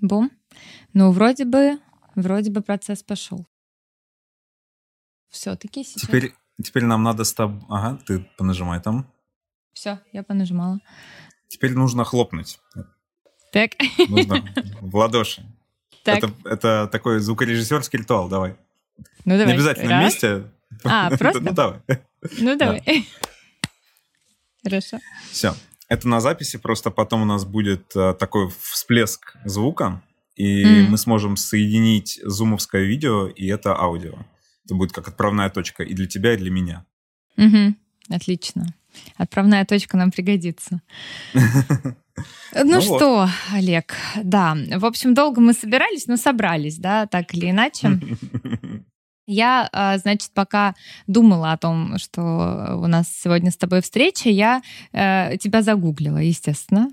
Бум. Ну, вроде бы, вроде бы процесс пошел. Все-таки сейчас. Теперь, теперь нам надо с тобой... Ага, ты понажимай там. Все, я понажимала. Теперь нужно хлопнуть. Так. Нужно в ладоши. Так. Это, это такой звукорежиссерский ритуал, давай. Ну, давай. Не обязательно Раз. вместе. А, просто? Ну, давай. Ну, давай. Хорошо. Все. Это на записи, просто потом у нас будет э, такой всплеск звука, и Мгм. мы сможем соединить зумовское видео и это аудио. Это будет как отправная точка и для тебя, и для меня. Мгм. Отлично. Отправная точка нам пригодится. Ну, Ну вот. что, Олег, да, в общем, долго мы собирались, но собрались, да, так или иначе. Я, а, значит, пока думала о том, что у нас сегодня с тобой встреча, я э, тебя загуглила, естественно.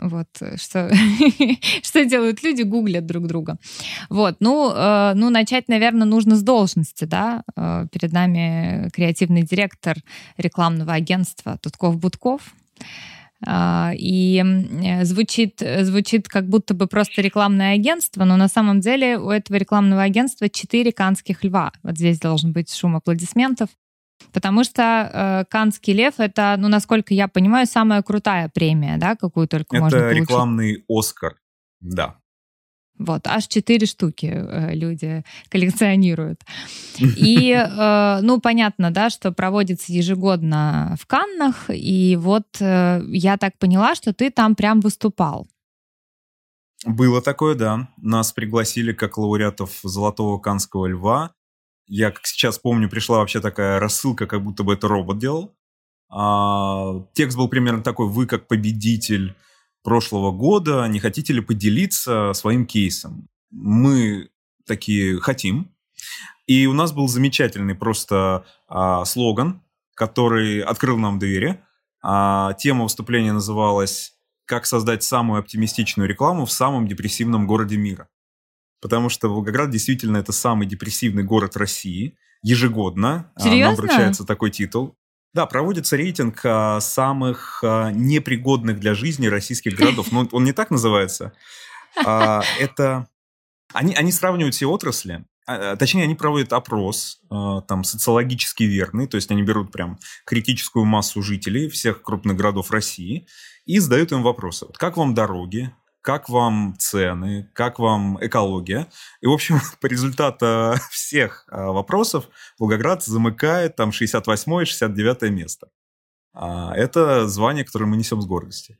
Вот что, что делают люди, гуглят друг друга. Вот, ну, э, ну, начать, наверное, нужно с должности, да. Э, Перед нами креативный директор рекламного агентства Тутков-Будков. А, И м, звучит, звучит как будто бы просто рекламное агентство, но на самом деле у этого рекламного агентства четыре канских льва. Вот здесь должен быть шум аплодисментов. Потому что э, Канский лев это, ну, насколько я понимаю, самая крутая премия, да, какую только можно Это получить. рекламный Оскар. Да. Вот, аж четыре штуки э, люди коллекционируют. И, э, ну, понятно, да, что проводится ежегодно в Каннах, и вот э, я так поняла, что ты там прям выступал. Было такое, да. Нас пригласили как лауреатов Золотого Канского льва. Я, как сейчас помню, пришла вообще такая рассылка, как будто бы это робот делал. А, текст был примерно такой, вы как победитель прошлого года, не хотите ли поделиться своим кейсом? Мы такие хотим. И у нас был замечательный просто а, слоган, который открыл нам двери. А, тема выступления называлась «Как создать самую оптимистичную рекламу в самом депрессивном городе мира». Потому что Волгоград действительно это самый депрессивный город России. Ежегодно а, нам Серьезно? вручается такой титул. Да, проводится рейтинг а, самых а, непригодных для жизни российских городов. Но он не так называется. А, это... Они, они сравнивают все отрасли. Точнее, они проводят опрос, там, социологически верный, то есть они берут прям критическую массу жителей всех крупных городов России и задают им вопросы. Вот как вам дороги? Как вам цены? Как вам экология? И, в общем, по результату всех а, вопросов Волгоград замыкает там 68-69 место. А, Это звание, которое мы несем с гордостью.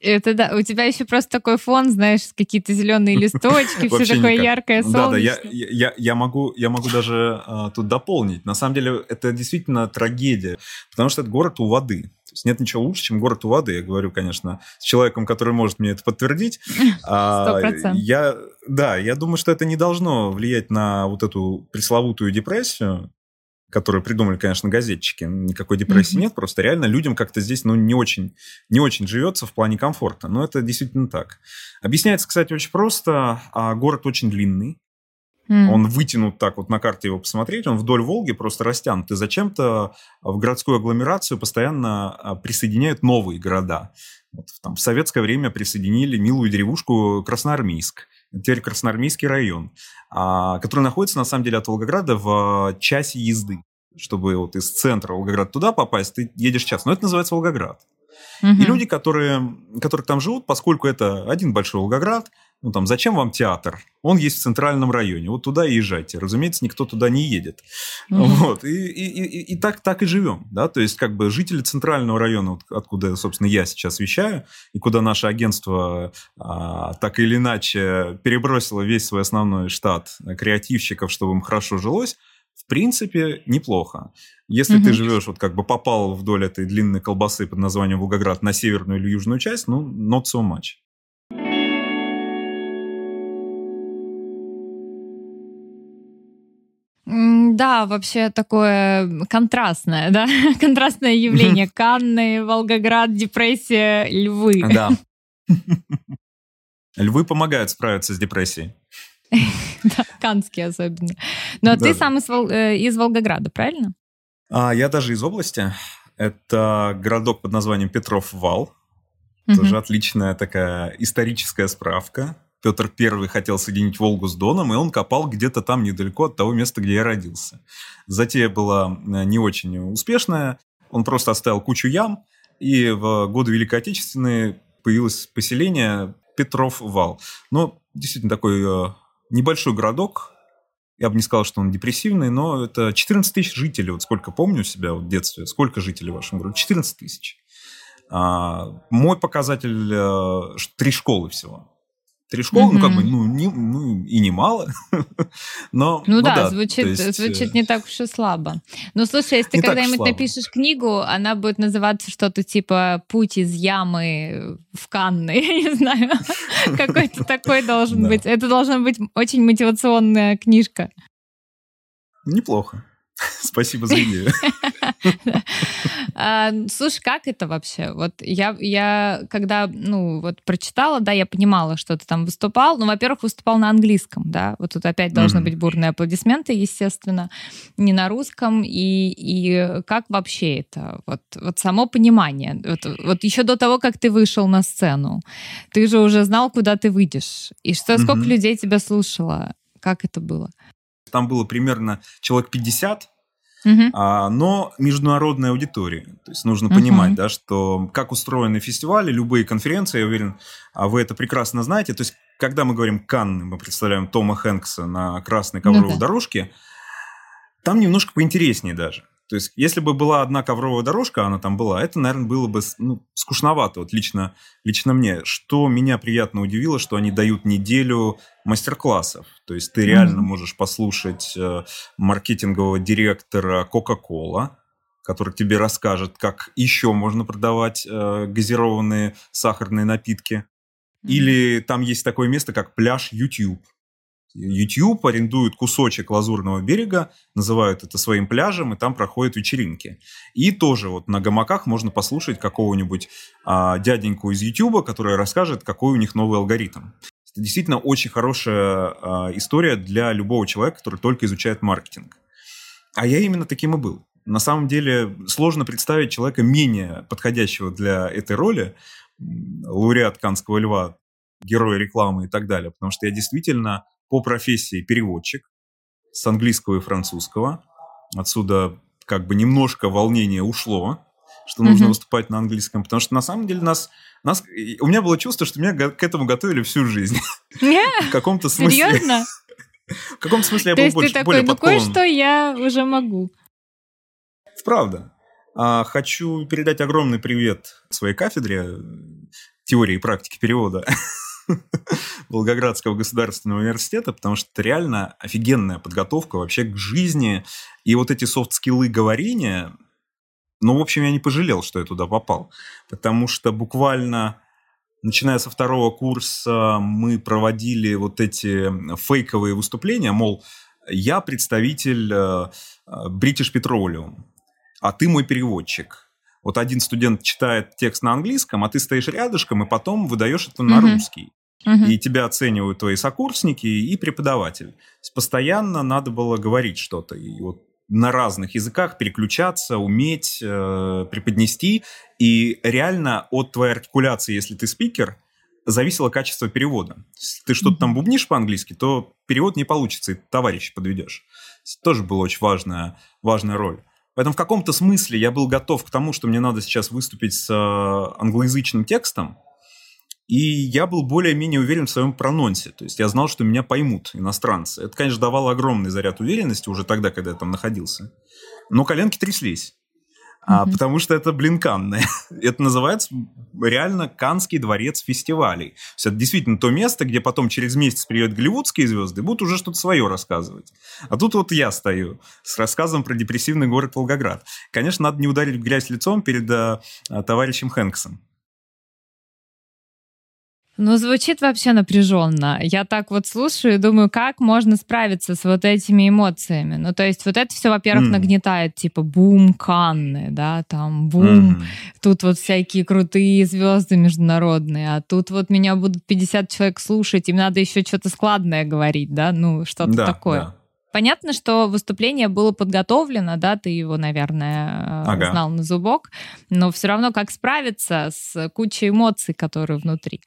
Это да, у тебя еще просто такой фон, знаешь, какие-то зеленые листочки, все такое никак. яркое, Да, да, я, я, я, могу, я могу даже а, тут дополнить. На самом деле это действительно трагедия, потому что это город у воды. То есть нет ничего лучше, чем город у воды. Я говорю, конечно, с человеком, который может мне это подтвердить. А, Сто процентов. Я, да, я думаю, что это не должно влиять на вот эту пресловутую депрессию, которую придумали, конечно, газетчики. Никакой депрессии Мгм. нет, просто реально людям как-то здесь ну, не, очень, не очень живется в плане комфорта. Но это действительно так. Объясняется, кстати, очень просто. А город очень длинный. М. Он вытянут так вот на карте его посмотреть, он вдоль Волги просто растянут. И зачем-то в городскую агломерацию постоянно а, присоединяют новые города. Вот, там, в советское время присоединили милую деревушку Красноармейск. Теперь Красноармейский район, а, который находится, на самом деле, от Волгограда в часе езды. Чтобы вот из центра Волгограда туда попасть, ты едешь час. Но это называется Волгоград. Мгм. И люди, которые, которые там живут, поскольку это один большой Волгоград, ну там, зачем вам театр? Он есть в центральном районе, вот туда и езжайте. Разумеется, никто туда не едет. Мгм. Вот, и, и, и, и так, так и живем, да, то есть как бы жители центрального района, вот откуда, собственно, я сейчас вещаю, и куда наше агентство а, так или иначе перебросило весь свой основной штат креативщиков, чтобы им хорошо жилось, в принципе, неплохо. Если ты Мгм. живешь, вот как бы попал вдоль этой длинной колбасы под названием Волгоград на северную или южную часть, ну, not so much. Да, вообще такое контрастное, да, контрастное явление. Канны, Волгоград, депрессия, львы. Да. Львы помогают справиться с депрессией. Да, Канские особенно. Но Да, ты да. сам из, э, из Волгограда, правильно? А, я даже из области. Это городок под названием Петров Вал. Тоже отличная такая историческая справка. Петр I хотел соединить Волгу с Доном, и он копал где-то там недалеко от того места, где я родился. Затея была э, не очень успешная. Он просто оставил кучу ям, и в годы Великой Отечественной появилось поселение Петров Вал. Но действительно такой э, небольшой городок, я бы не сказал, что он депрессивный, но это 14 тысяч жителей. Вот сколько помню себя в детстве. Сколько жителей в вашем городе? 14 тысяч. А, мой показатель э, три школы всего. Три школы, mm-hmm. ну, как бы, ну, не, ну, и немало. но, ну, ну да, да звучит, есть... звучит не так уж и слабо. Ну, слушай, если ты когда-нибудь напишешь книгу, она будет называться что-то типа «Путь из ямы в Канны», я не знаю. Какой-то такой должен быть. Это должна быть очень мотивационная книжка. Неплохо. Спасибо за идею. А, слушай, как это вообще? Вот я, я когда, ну, вот прочитала, да, я понимала, что ты там выступал. Ну, во-первых, выступал на английском, да. Вот тут опять должны быть бурные аплодисменты, естественно, не на русском. И, и как вообще это? Вот, вот само понимание. Вот, вот еще до того, как ты вышел на сцену, ты же уже знал, куда ты выйдешь. И что, сколько людей тебя слушало? Как это было? Там было примерно человек 50, Uh-huh. А, но международная аудитория. То есть нужно uh-huh. понимать, да, что как устроены фестивали, любые конференции, я уверен, а вы это прекрасно знаете. То есть, когда мы говорим Канны, мы представляем Тома Хэнкса на красной ковровой uh-huh. дорожке, там немножко поинтереснее даже. То есть, если бы была одна ковровая дорожка, она там была, это, наверное, было бы ну, скучновато, вот лично, лично мне. Что меня приятно удивило, что они дают неделю мастер-классов. То есть, ты реально mm-hmm. можешь послушать э, маркетингового директора Coca-Cola, который тебе расскажет, как еще можно продавать э, газированные сахарные напитки. Mm-hmm. Или там есть такое место, как пляж YouTube YouTube арендует кусочек Лазурного берега, называют это своим пляжем, и там проходят вечеринки. И тоже вот на гамаках можно послушать какого-нибудь а, дяденьку из YouTube, который расскажет, какой у них новый алгоритм. Это действительно очень хорошая а, история для любого человека, который только изучает маркетинг. А я именно таким и был. На самом деле сложно представить человека менее подходящего для этой роли, лауреат Канского льва, герой рекламы и так далее, потому что я действительно по профессии переводчик с английского и французского. Отсюда как бы немножко волнения ушло, что нужно mm-hmm. выступать на английском, потому что на самом деле нас, нас, у меня было чувство, что меня к этому готовили всю жизнь. В каком-то смысле. Серьезно? В каком смысле я был больше, такой, ну кое-что я уже могу. Правда. А, хочу передать огромный привет своей кафедре теории и практики перевода. Волгоградского государственного университета, потому что это реально офигенная подготовка вообще к жизни. И вот эти софт-скиллы говорения, ну, в общем, я не пожалел, что я туда попал, потому что буквально начиная со второго курса мы проводили вот эти фейковые выступления, мол, я представитель э, British Petroleum, а ты мой переводчик. Вот один студент читает текст на английском, а ты стоишь рядышком и потом выдаешь это на mm-hmm. русский. Угу. И тебя оценивают твои сокурсники и преподаватель. Постоянно надо было говорить что-то. И вот на разных языках переключаться, уметь э, преподнести. И реально от твоей артикуляции, если ты спикер, зависело качество перевода. Если ты что-то там бубнишь по-английски, то перевод не получится, и товарища подведешь. тоже была очень важная, важная роль. Поэтому в каком-то смысле я был готов к тому, что мне надо сейчас выступить с э, англоязычным текстом, и я был более-менее уверен в своем прононсе. То есть я знал, что меня поймут иностранцы. Это, конечно, давало огромный заряд уверенности уже тогда, когда я там находился. Но коленки тряслись. А, потому что это, блин, Канны. это называется реально Канский дворец фестивалей. То есть это действительно то место, где потом через месяц приедут голливудские звезды и будут уже что-то свое рассказывать. А тут вот я стою с рассказом про депрессивный город Волгоград. Конечно, надо не ударить в грязь лицом перед а, товарищем Хэнксом. Ну, звучит вообще напряженно. Я так вот слушаю и думаю, как можно справиться с вот этими эмоциями. Ну, то есть вот это все, во-первых, mm. нагнетает, типа, бум, Канны, да, там, бум, mm. тут вот всякие крутые звезды международные, а тут вот меня будут 50 человек слушать, им надо еще что-то складное говорить, да, ну, что-то да, такое. Да. Понятно, что выступление было подготовлено, да, ты его, наверное, ага. знал на зубок, но все равно как справиться с кучей эмоций, которые внутри.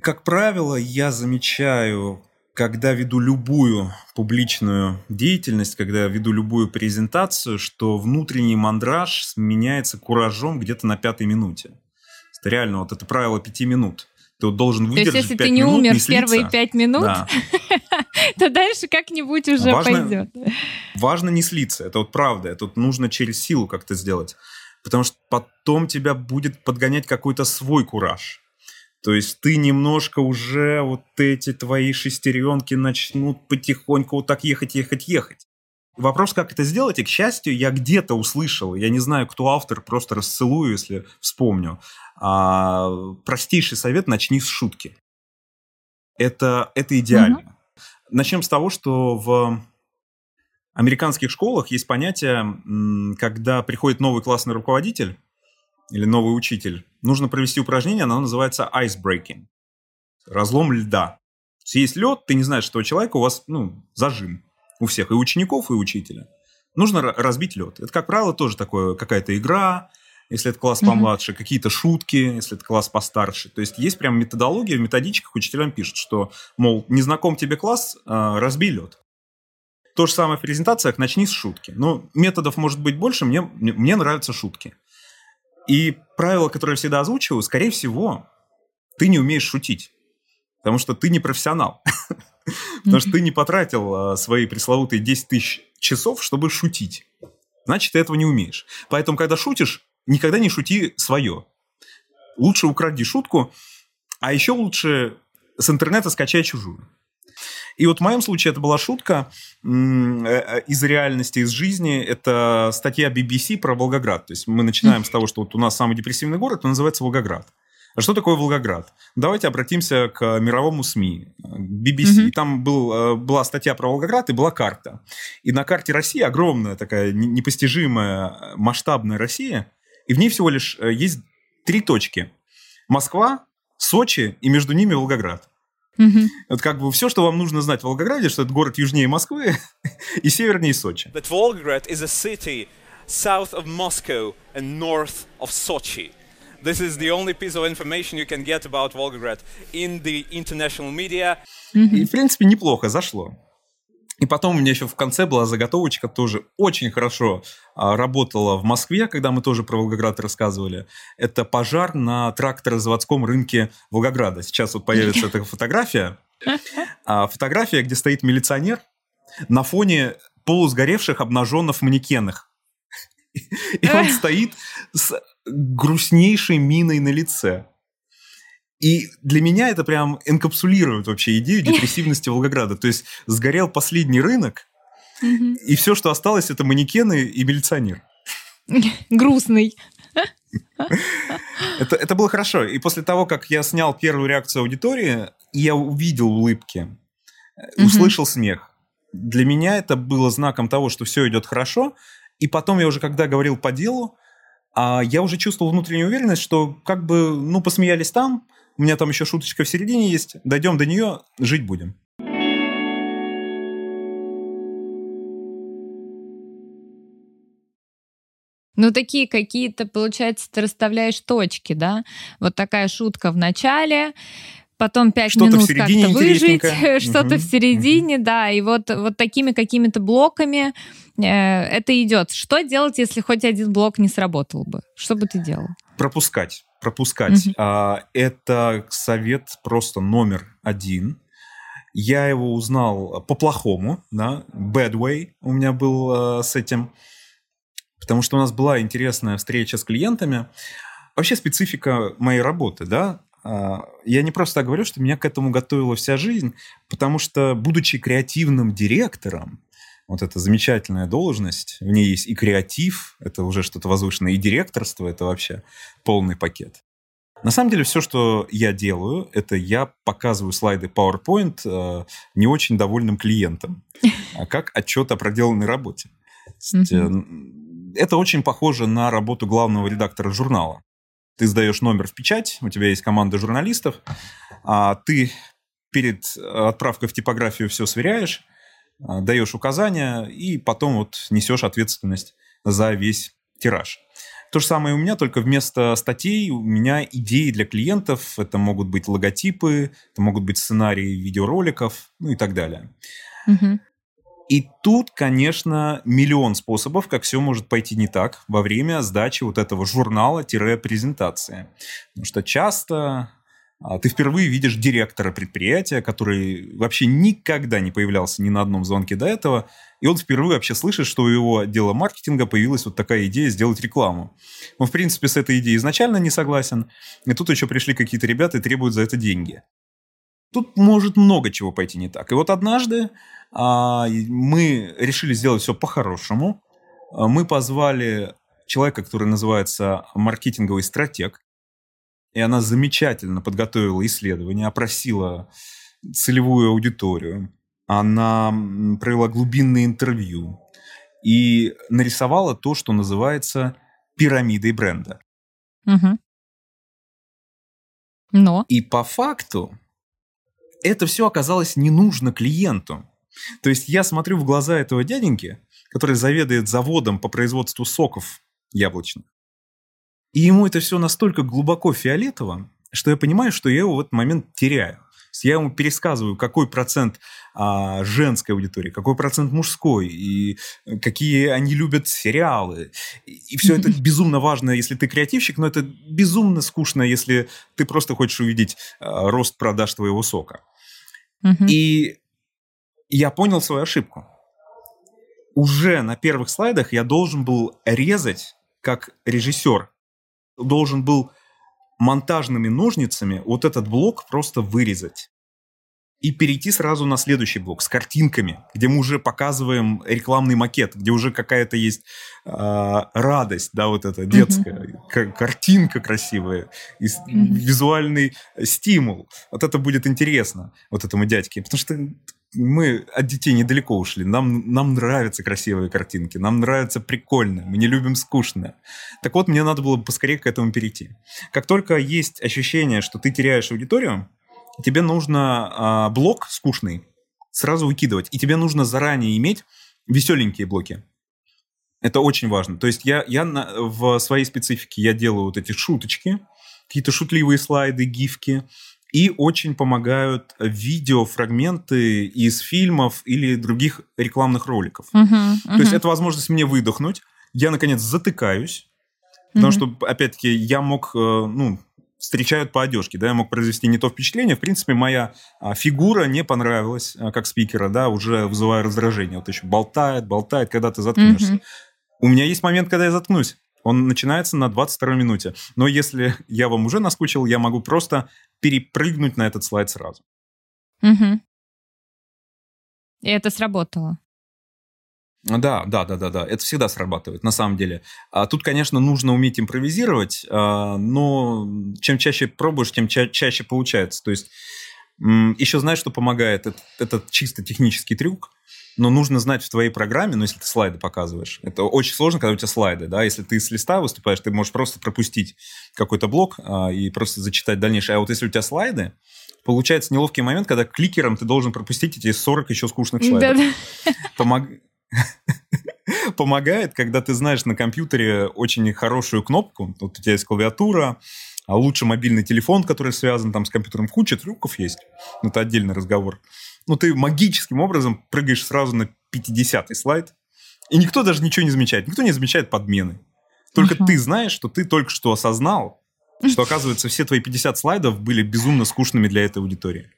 Как правило, я замечаю, когда веду любую публичную деятельность, когда веду любую презентацию, что внутренний мандраж сменяется куражом где-то на пятой минуте. Это реально вот это правило пяти минут. Ты вот должен выдержать То есть, если ты не минут, умер не в первые пять минут, да. то дальше как-нибудь уже Важно- пойдет. важно не слиться. Это вот правда. Это вот нужно через силу как-то сделать. Потому что потом тебя будет подгонять какой-то свой кураж. То есть ты немножко уже вот эти твои шестеренки начнут потихоньку вот так ехать, ехать, ехать. Вопрос, как это сделать, и, к счастью, я где-то услышал, я не знаю, кто автор, просто расцелую, если вспомню. А, простейший совет – начни с шутки. Это, это идеально. Начнем с того, что в американских школах есть понятие, когда приходит новый классный руководитель или новый учитель, нужно провести упражнение, оно называется ice breaking. Разлом льда. То есть лед, ты не знаешь, что у человека у вас ну, зажим. У всех, и учеников, и учителя. Нужно ра- разбить лед. Это, как правило, тоже такое, какая-то игра, если это класс помладше, какие-то шутки, если это класс постарше. То есть есть прям методология, в методичках учителям пишут, что, мол, не знаком тебе класс, а, разбей лед. То же самое в презентациях, начни с шутки. Но методов может быть больше, мне, мне нравятся шутки. И правило, которое я всегда озвучиваю, скорее всего, ты не умеешь шутить. Потому что ты не профессионал. Потому что ты не потратил а, свои пресловутые 10 тысяч часов, чтобы шутить. Значит, ты этого не умеешь. Поэтому, когда шутишь, никогда не шути свое. Лучше укради шутку, а еще лучше с интернета скачай чужую. И вот в моем случае это была шутка э, э, из реальности, из жизни. Это статья BBC про Волгоград. То есть мы начинаем с того, что вот у нас самый депрессивный город, он называется Волгоград. А что такое Волгоград? Давайте обратимся к мировому СМИ, BBC. Мгм. И Там был, э, была статья про Волгоград и была карта. И на карте России огромная такая не- непостижимая э, масштабная Россия, и в ней всего лишь э, есть три точки. Москва, Сочи и между ними Волгоград. Мгм. Вот как бы все, что вам нужно знать в Волгограде, что это город южнее Москвы и севернее Сочи. that Volgograd is a city south of Moscow and north of Sochi. This is the only piece of information you can get about Volgograd in the international media. И, в принципе, неплохо зашло. И потом у меня еще в конце была заготовочка, тоже очень хорошо а, работала в Москве, когда мы тоже про Волгоград рассказывали. Это пожар на тракторозаводском рынке Волгограда. Сейчас вот появится эта фотография. А, Фотография, где стоит милиционер на фоне полусгоревших обнаженных манекенах. И он стоит с грустнейшей миной на лице. И для меня это прям энкапсулирует вообще идею депрессивности Волгограда. То есть сгорел последний рынок, и все, что осталось, это манекены и милиционер. Грустный. Это, это было хорошо. И после того, как я снял первую реакцию аудитории, я увидел улыбки, э, услышал смех. Для меня это было знаком того, что все идет хорошо. И потом я уже, когда говорил по делу, а, я уже чувствовал внутреннюю уверенность, что как бы, ну, посмеялись там, у меня там еще шуточка в середине есть, дойдем до нее, жить будем. Ну, такие какие-то, получается, ты расставляешь точки, да? Вот такая шутка в начале, потом пять минут середине как-то выжить, интересненькое. что-то в середине, да, и вот, вот такими какими-то блоками э, это идет. Что делать, если хоть один блок не сработал бы? Что бы ты делал? Пропускать. Пропускать. Мгм. А, это совет просто номер один. Я его узнал по-плохому, да, bad way у меня был э, с этим, потому что у нас была интересная встреча с клиентами. Вообще специфика моей работы, да, а, я не просто так говорю, что меня к этому готовила вся жизнь, потому что, будучи креативным директором, вот эта замечательная должность, в ней есть и креатив, это уже что-то возвышенное, и директорство, это вообще полный пакет. На самом деле все, что я делаю, это я показываю слайды PowerPoint э, не очень довольным клиентам, а как отчет о проделанной работе. Есть, э, Это очень похоже на работу главного редактора журнала. Ты сдаешь номер в печать, у тебя есть команда журналистов, а ты перед отправкой в типографию все сверяешь, даешь указания и потом вот несешь ответственность за весь тираж. То же самое у меня, только вместо статей у меня идеи для клиентов. Это могут быть логотипы, это могут быть сценарии видеороликов, ну и так далее. Угу. И тут, конечно, миллион способов, как все может пойти не так во время сдачи вот этого журнала-презентации. Потому что часто ты впервые видишь директора предприятия, который вообще никогда не появлялся ни на одном звонке до этого, и он впервые вообще слышит, что у его отдела маркетинга появилась вот такая идея сделать рекламу. Он, в принципе, с этой идеей изначально не согласен, и тут еще пришли какие-то ребята и требуют за это деньги. Тут может много чего пойти не так. И вот однажды а, мы решили сделать все по-хорошему. А, мы позвали человека, который называется маркетинговый стратег, и она замечательно подготовила исследование, опросила целевую аудиторию, она провела глубинное интервью и нарисовала то, что называется пирамидой бренда. Угу. Но. И по факту это все оказалось не нужно клиенту. То есть я смотрю в глаза этого дяденьки, который заведует заводом по производству соков яблочных. И ему это все настолько глубоко фиолетово, что я понимаю, что я его в этот момент теряю. Я ему пересказываю, какой процент а, женской аудитории, какой процент мужской, и какие они любят сериалы. И, и все это безумно важно, если ты креативщик, но это безумно скучно, если ты просто хочешь увидеть а, рост продаж твоего сока. И я понял свою ошибку. Уже на первых слайдах я должен был резать как режиссер. Должен был монтажными ножницами вот этот блок просто вырезать. И перейти сразу на следующий блок с картинками, где мы уже показываем рекламный макет, где уже какая-то есть э, радость, да, вот эта детская, mm-hmm. картинка красивая, и mm-hmm. визуальный стимул. Вот это будет интересно вот этому дядьке, потому что мы от детей недалеко ушли. Нам, нам нравятся красивые картинки, нам нравится прикольно, мы не любим скучное. Так вот, мне надо было поскорее к этому перейти. Как только есть ощущение, что ты теряешь аудиторию, тебе нужно а, блок скучный сразу выкидывать. И тебе нужно заранее иметь веселенькие блоки. Это очень важно. То есть я, я на, в своей специфике я делаю вот эти шуточки, какие-то шутливые слайды, гифки, и очень помогают видеофрагменты из фильмов или других рекламных роликов. Uh-huh, uh-huh. То есть это возможность мне выдохнуть. Я, наконец, затыкаюсь. Потому что, опять-таки, я мог, э, ну, встречают по одежке, да, я мог произвести не то впечатление. В принципе, моя а, фигура не понравилась а, как спикера, да, уже вызывая раздражение. Вот еще болтает, болтает, когда ты заткнешься. Uh-huh. У меня есть момент, когда я заткнусь. Он начинается на 22 минуте. Но если я вам уже наскучил, я могу просто перепрыгнуть на этот слайд сразу. Угу. И это сработало. Да, да, да, да, да. Это всегда срабатывает, на самом деле. А тут, конечно, нужно уметь импровизировать, а, но чем чаще пробуешь, тем ча- чаще получается. То есть еще знаешь, что помогает? Это, это чисто технический трюк но нужно знать в твоей программе, ну, если ты слайды показываешь, это очень сложно, когда у тебя слайды, да, если ты с листа выступаешь, ты можешь просто пропустить какой-то блок а, и просто зачитать дальнейшее. А вот если у тебя слайды, получается неловкий момент, когда кликером ты должен пропустить эти 40 еще скучных слайдов. Помог... Помогает, когда ты знаешь на компьютере очень хорошую кнопку, вот у тебя есть клавиатура, а лучше мобильный телефон, который связан там с компьютером, куча трюков есть, но это отдельный разговор ну, ты магическим образом прыгаешь сразу на 50-й слайд, и никто даже ничего не замечает. Никто не замечает подмены. Только uh-huh. ты знаешь, что ты только что осознал, что, оказывается, все твои 50 слайдов были безумно скучными для этой аудитории.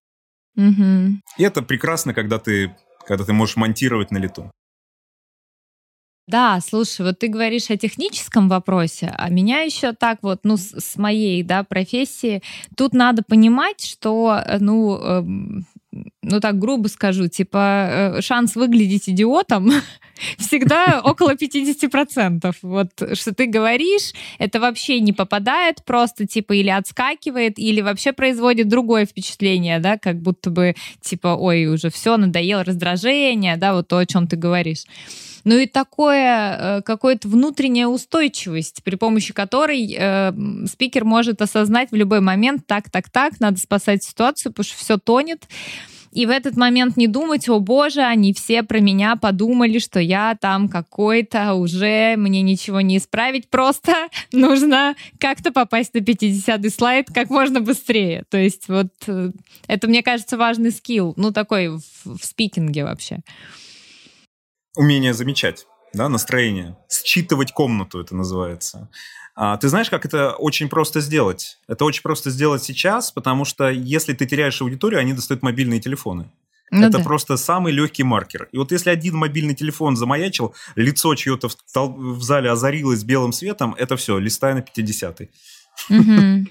Uh-huh. И это прекрасно, когда ты, когда ты можешь монтировать на лету. Да, слушай, вот ты говоришь о техническом вопросе, а меня еще так вот, ну, с, с моей, да, профессии, тут надо понимать, что, э, ну, эм, ну так грубо скажу, типа э, шанс выглядеть идиотом всегда около 50%. Вот что ты говоришь, это вообще не попадает просто, типа, или отскакивает, или вообще производит другое впечатление, да, как будто бы, типа, ой, уже все, надоело раздражение, да, вот то, о чем ты говоришь. Ну и такое, э, какая-то внутренняя устойчивость, при помощи которой э, спикер может осознать в любой момент, так, так, так, надо спасать ситуацию, потому что все тонет, и в этот момент не думать, о боже, они все про меня подумали, что я там какой-то уже, мне ничего не исправить, просто нужно как-то попасть на 50-й слайд как можно быстрее. То есть вот э, это, мне кажется, важный скилл, ну такой в, в спикинге вообще. Умение замечать, да, настроение. Считывать комнату это называется. А, ты знаешь, как это очень просто сделать? Это очень просто сделать сейчас, потому что если ты теряешь аудиторию, они достают мобильные телефоны. Ну, это да. просто самый легкий маркер. И вот если один мобильный телефон замаячил, лицо чье-то в, в зале озарилось белым светом, это все, листай на 50-й. Угу.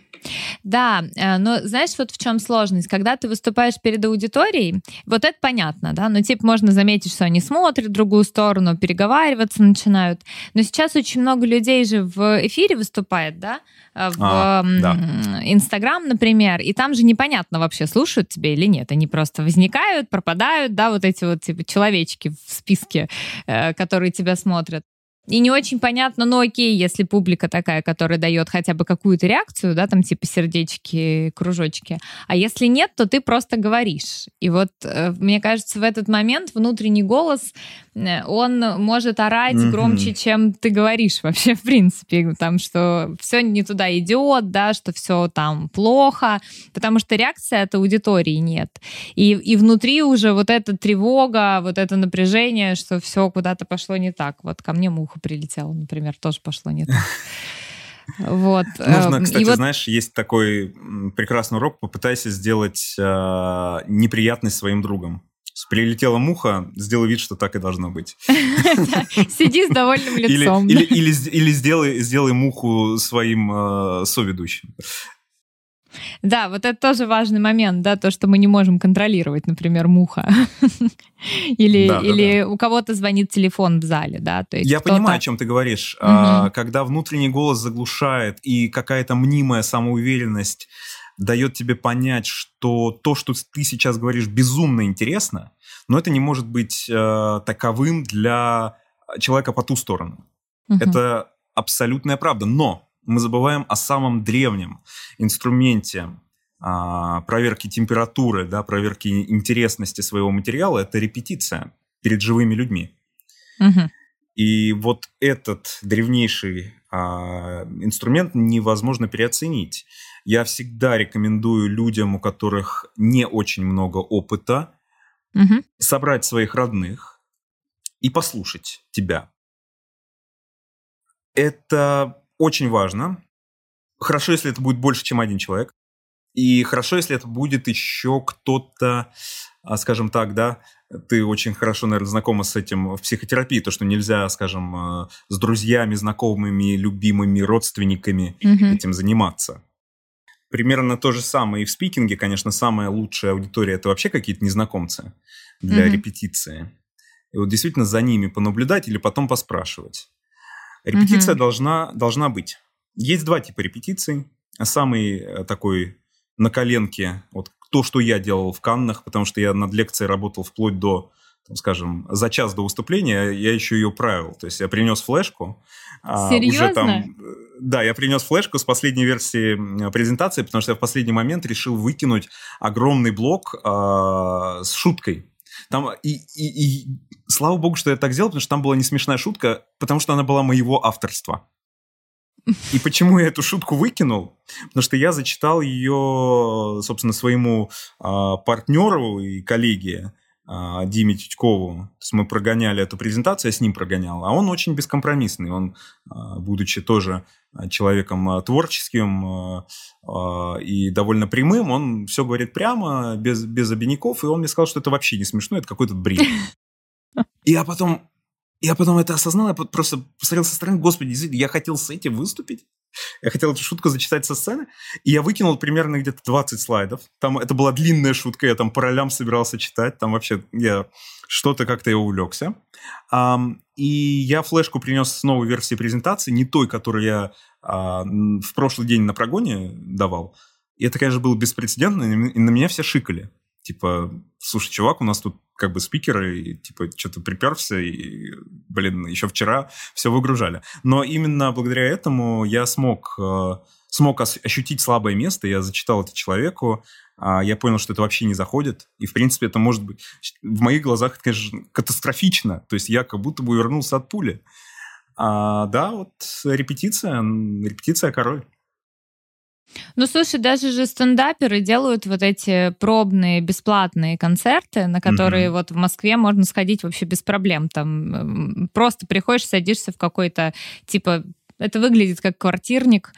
Да, э, но знаешь, вот в чем сложность? Когда ты выступаешь перед аудиторией, вот это понятно, да, ну типа можно заметить, что они смотрят в другую сторону, переговариваться начинают. Но сейчас очень много людей же в эфире выступает, да, э, в а, Инстаграм, например, и там же непонятно вообще, слушают тебя или нет. Они просто возникают, пропадают, да, вот эти вот типа человечки в списке, э, которые тебя смотрят. И не очень понятно, ну окей, если публика такая, которая дает хотя бы какую-то реакцию, да, там типа сердечки, кружочки. А если нет, то ты просто говоришь. И вот э, мне кажется, в этот момент внутренний голос, э, он может орать mm-hmm. громче, чем ты говоришь вообще, в принципе. Там, что все не туда идет, да, что все там плохо, потому что реакции от аудитории нет. И, и внутри уже вот эта тревога, вот это напряжение, что все куда-то пошло не так. Вот ко мне муха ухо прилетело, например, тоже пошло не так. Вот. Нужно, эм, кстати, вот... знаешь, есть такой прекрасный урок, попытайся сделать э, неприятность своим другом. Прилетела муха, сделай вид, что так и должно быть. Сиди с довольным лицом. Или сделай муху своим э, соведущим. Да, вот это тоже важный момент, да, то, что мы не можем контролировать, например, муха. или да, или да, да. у кого-то звонит телефон в зале, да. То есть Я понимаю, о чем ты говоришь. Угу. А, когда внутренний голос заглушает и какая-то мнимая самоуверенность дает тебе понять, что то, что ты сейчас говоришь, безумно интересно, но это не может быть э, таковым для человека по ту сторону. Угу. Это абсолютная правда. Но мы забываем о самом древнем инструменте а, проверки температуры, да, проверки интересности своего материала, это репетиция перед живыми людьми. Угу. И вот этот древнейший а, инструмент невозможно переоценить. Я всегда рекомендую людям, у которых не очень много опыта, угу. собрать своих родных и послушать тебя. Это очень важно. Хорошо, если это будет больше, чем один человек. И хорошо, если это будет еще кто-то, а, скажем так, да, ты очень хорошо, наверное, знакома с этим в психотерапии, то, что нельзя, скажем, а, с друзьями, знакомыми, любимыми, родственниками mm-hmm. этим заниматься. Примерно то же самое и в спикинге, конечно, самая лучшая аудитория – это вообще какие-то незнакомцы для mm-hmm. репетиции. И вот действительно за ними понаблюдать или потом поспрашивать. Репетиция угу. должна, должна быть. Есть два типа репетиций. Самый э, такой на коленке, вот то, что я делал в Каннах, потому что я над лекцией работал вплоть до, там, скажем, за час до выступления, я еще ее правил. То есть я принес флешку. Серьезно? А уже там, э, да, я принес флешку с последней версии презентации, потому что я в последний момент решил выкинуть огромный блок а, с шуткой. Там и, и, и слава богу, что я так сделал, потому что там была не смешная шутка, потому что она была моего авторства. И почему я эту шутку выкинул? Потому что я зачитал ее, собственно, своему а, партнеру и коллеге а, Диме Титькову. То есть мы прогоняли эту презентацию, я с ним прогонял. А он очень бескомпромиссный. Он, а, будучи тоже человеком а, творческим а, и довольно прямым, он все говорит прямо, без, без обиняков. И он мне сказал, что это вообще не смешно, это какой-то бред. И я потом, я потом это осознал, я просто посмотрел со стороны, господи, я хотел с этим выступить. Я хотел эту шутку зачитать со сцены, и я выкинул примерно где-то 20 слайдов. Там это была длинная шутка, я там по ролям собирался читать, там вообще я что-то как-то я увлекся. И я флешку принес с новой версии презентации, не той, которую я uh, в прошлый день на прогоне давал. И это, конечно, было беспрецедентно, и на меня все шикали. Типа, слушай, чувак, у нас тут как бы спикеры, и, типа, что-то приперся, и, блин, еще вчера все выгружали. Но именно благодаря этому я смог э, смог ощутить слабое место, я зачитал это человеку, а, я понял, что это вообще не заходит. И, в принципе, это может быть... В моих глазах это, конечно, катастрофично. То есть я как будто бы вернулся от пули. А, да, вот репетиция, репетиция король. Ну, слушай, даже же стендаперы делают вот эти пробные бесплатные концерты, на которые mm-hmm. вот в Москве можно сходить вообще без проблем. Там просто приходишь, садишься в какой-то, типа, это выглядит как квартирник,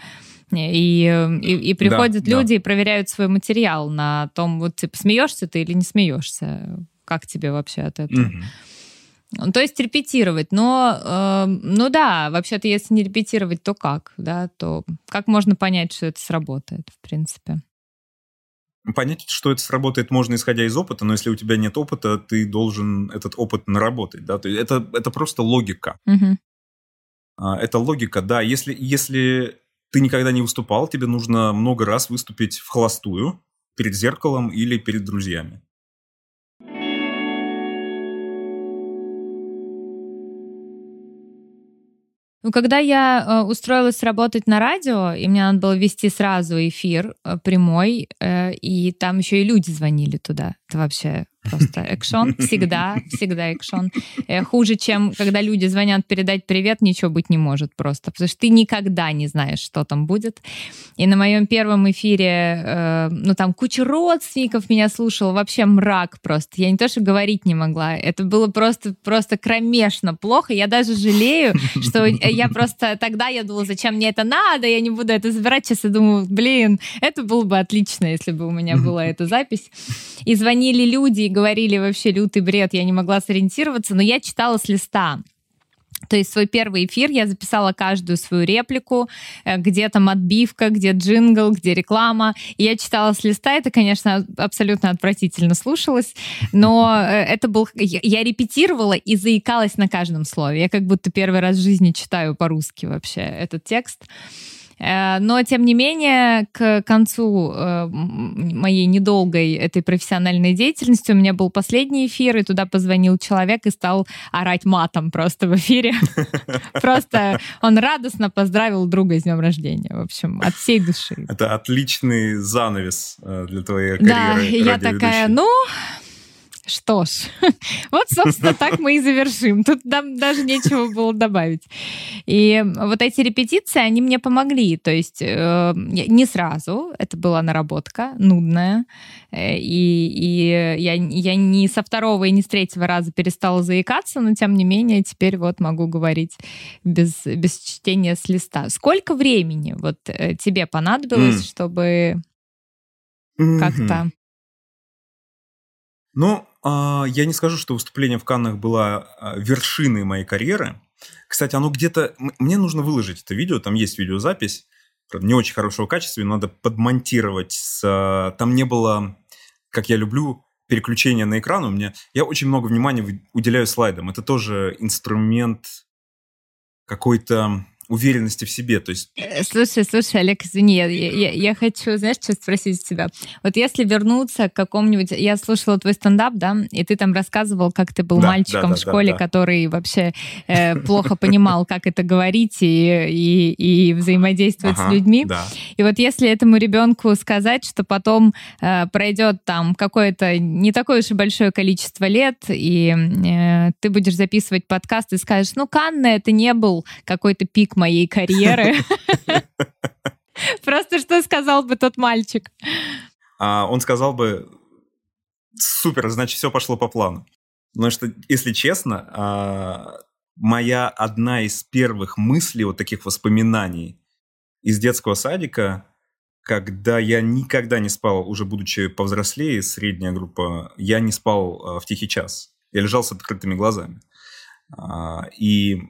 и, и, и приходят да, люди да. и проверяют свой материал на том, вот, типа, смеешься ты или не смеешься. Как тебе вообще от этого? Mm-hmm. То есть репетировать, но, э, ну да, вообще-то если не репетировать, то как, да, то как можно понять, что это сработает, в принципе? Понять, что это сработает, можно исходя из опыта, но если у тебя нет опыта, ты должен этот опыт наработать, да, то есть это, это просто логика. Угу. Это логика, да, если, если ты никогда не выступал, тебе нужно много раз выступить в холостую перед зеркалом или перед друзьями. Ну, когда я э, устроилась работать на радио, и мне надо было вести сразу эфир э, прямой, э, и там еще и люди звонили туда. Это вообще Просто экшон всегда, всегда экшон. Э, хуже, чем когда люди звонят передать привет, ничего быть не может просто. Потому что ты никогда не знаешь, что там будет. И на моем первом эфире, э, ну там куча родственников меня слушала, вообще мрак просто. Я не то, что говорить не могла. Это было просто, просто кромешно плохо. Я даже жалею, что я просто тогда я думала, зачем мне это надо, я не буду это забирать. Сейчас я думаю, блин, это было бы отлично, если бы у меня была эта запись. И звонили люди и говорили вообще лютый бред, я не могла сориентироваться, но я читала с листа. То есть свой первый эфир я записала каждую свою реплику, э, где там отбивка, где джингл, где реклама. И я читала с листа, это, конечно, абсолютно отвратительно слушалось, но э, это был... Я репетировала и заикалась на каждом слове. Я как будто первый раз в жизни читаю по-русски вообще этот текст. Э, но, тем не менее, к концу э, моей недолгой этой профессиональной деятельности у меня был последний эфир, и туда позвонил человек и стал орать матом просто в эфире. Просто он радостно поздравил друга с днем рождения, в общем, от всей души. Это отличный занавес э, для твоей карьеры. Да, я такая, ну, что ж, вот, собственно, так мы и завершим. Тут нам даже нечего было добавить. И вот эти репетиции, они мне помогли. То есть э, не сразу, это была наработка нудная. Э, и, и я, я не со второго и не с третьего раза перестала заикаться, но тем не менее теперь вот могу говорить без, без чтения с листа. Сколько времени вот э, тебе понадобилось, mm. чтобы mm-hmm. как-то... Ну, я не скажу, что выступление в Каннах было а, вершиной моей карьеры. Кстати, оно где-то... Мне нужно выложить это видео, там есть видеозапись, правда, не очень хорошего качества, ее надо подмонтировать. С... А, там не было, как я люблю, переключения на экран. У меня... Я очень много внимания уделяю слайдам. Это тоже инструмент какой-то уверенности в себе. То есть... Э, слушай, слушай, Олег, извини, я, я, я хочу, знаешь, что спросить тебя. Вот если вернуться к какому-нибудь... Я слушала твой стендап, да, и ты там рассказывал, как ты был да, мальчиком да, да, в школе, да, да. который вообще э, плохо понимал, как это говорить и, и, и взаимодействовать ага, с людьми. Да. И вот если этому ребенку сказать, что потом э, пройдет там какое-то не такое уж и большое количество лет, и э, ты будешь записывать подкаст и скажешь, ну, Канна это не был какой-то пик моей карьеры. Просто что сказал бы тот мальчик? А, он сказал бы, супер, значит, все пошло по плану. Потому что, если честно, а, моя одна из первых мыслей, вот таких воспоминаний из детского садика, когда я никогда не спал, уже будучи повзрослее, средняя группа, я не спал а, в тихий час. Я лежал с открытыми глазами. И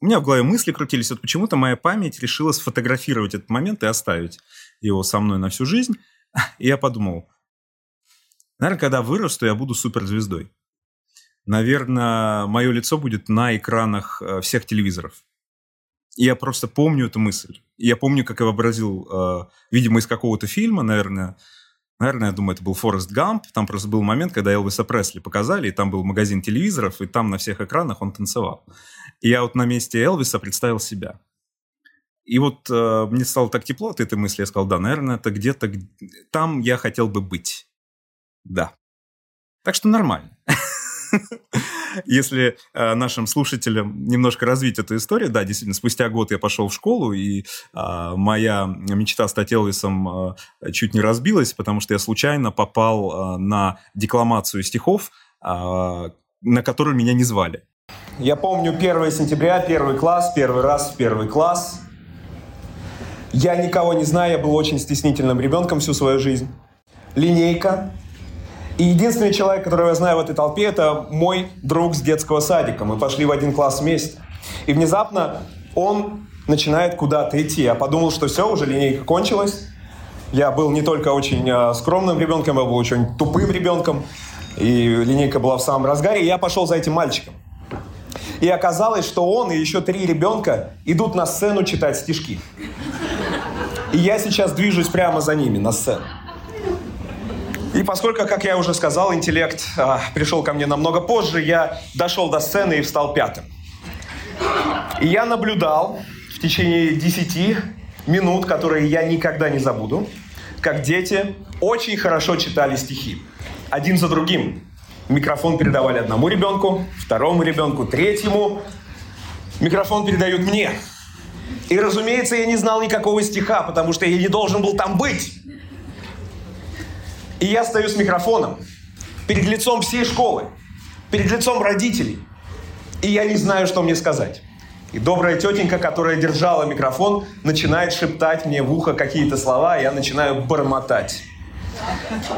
у меня в голове мысли крутились, вот почему-то моя память решила сфотографировать этот момент и оставить его со мной на всю жизнь. И я подумал, наверное, когда вырасту, я буду суперзвездой. Наверное, мое лицо будет на экранах э, всех телевизоров. И я просто помню эту мысль. Я помню, как я вообразил, э, видимо, из какого-то фильма, наверное, наверное, я думаю, это был Форест Гамп. Там просто был момент, когда Элвиса Пресли показали, и там был магазин телевизоров, и там на всех экранах он танцевал. И я вот на месте Элвиса представил себя. И вот э, мне стало так тепло от этой мысли, я сказал, да, наверное, это где-то там я хотел бы быть. Да. Так что нормально. Если э, нашим слушателям немножко развить эту историю, да, действительно, спустя год я пошел в школу, и э, моя мечта стать Элвисом э, чуть не разбилась, потому что я случайно попал э, на декламацию стихов, э, на которую меня не звали. Я помню 1 сентября, первый класс, первый раз в первый класс. Я никого не знаю, я был очень стеснительным ребенком всю свою жизнь. Линейка, и единственный человек, которого я знаю в этой толпе, это мой друг с детского садика. Мы пошли в один класс вместе. И внезапно он начинает куда-то идти. Я подумал, что все, уже линейка кончилась. Я был не только очень э, скромным ребенком, я был очень тупым ребенком. И линейка была в самом разгаре. И я пошел за этим мальчиком. И оказалось, что он и еще три ребенка идут на сцену читать стишки. И я сейчас движусь прямо за ними на сцену. И поскольку, как я уже сказал, интеллект а, пришел ко мне намного позже, я дошел до сцены и встал пятым. И я наблюдал в течение 10 минут, которые я никогда не забуду, как дети очень хорошо читали стихи. Один за другим. Микрофон передавали одному ребенку, второму ребенку, третьему. Микрофон передают мне. И, разумеется, я не знал никакого стиха, потому что я не должен был там быть. И я стою с микрофоном перед лицом всей школы, перед лицом родителей. И я не знаю, что мне сказать. И добрая тетенька, которая держала микрофон, начинает шептать мне в ухо какие-то слова, и я начинаю бормотать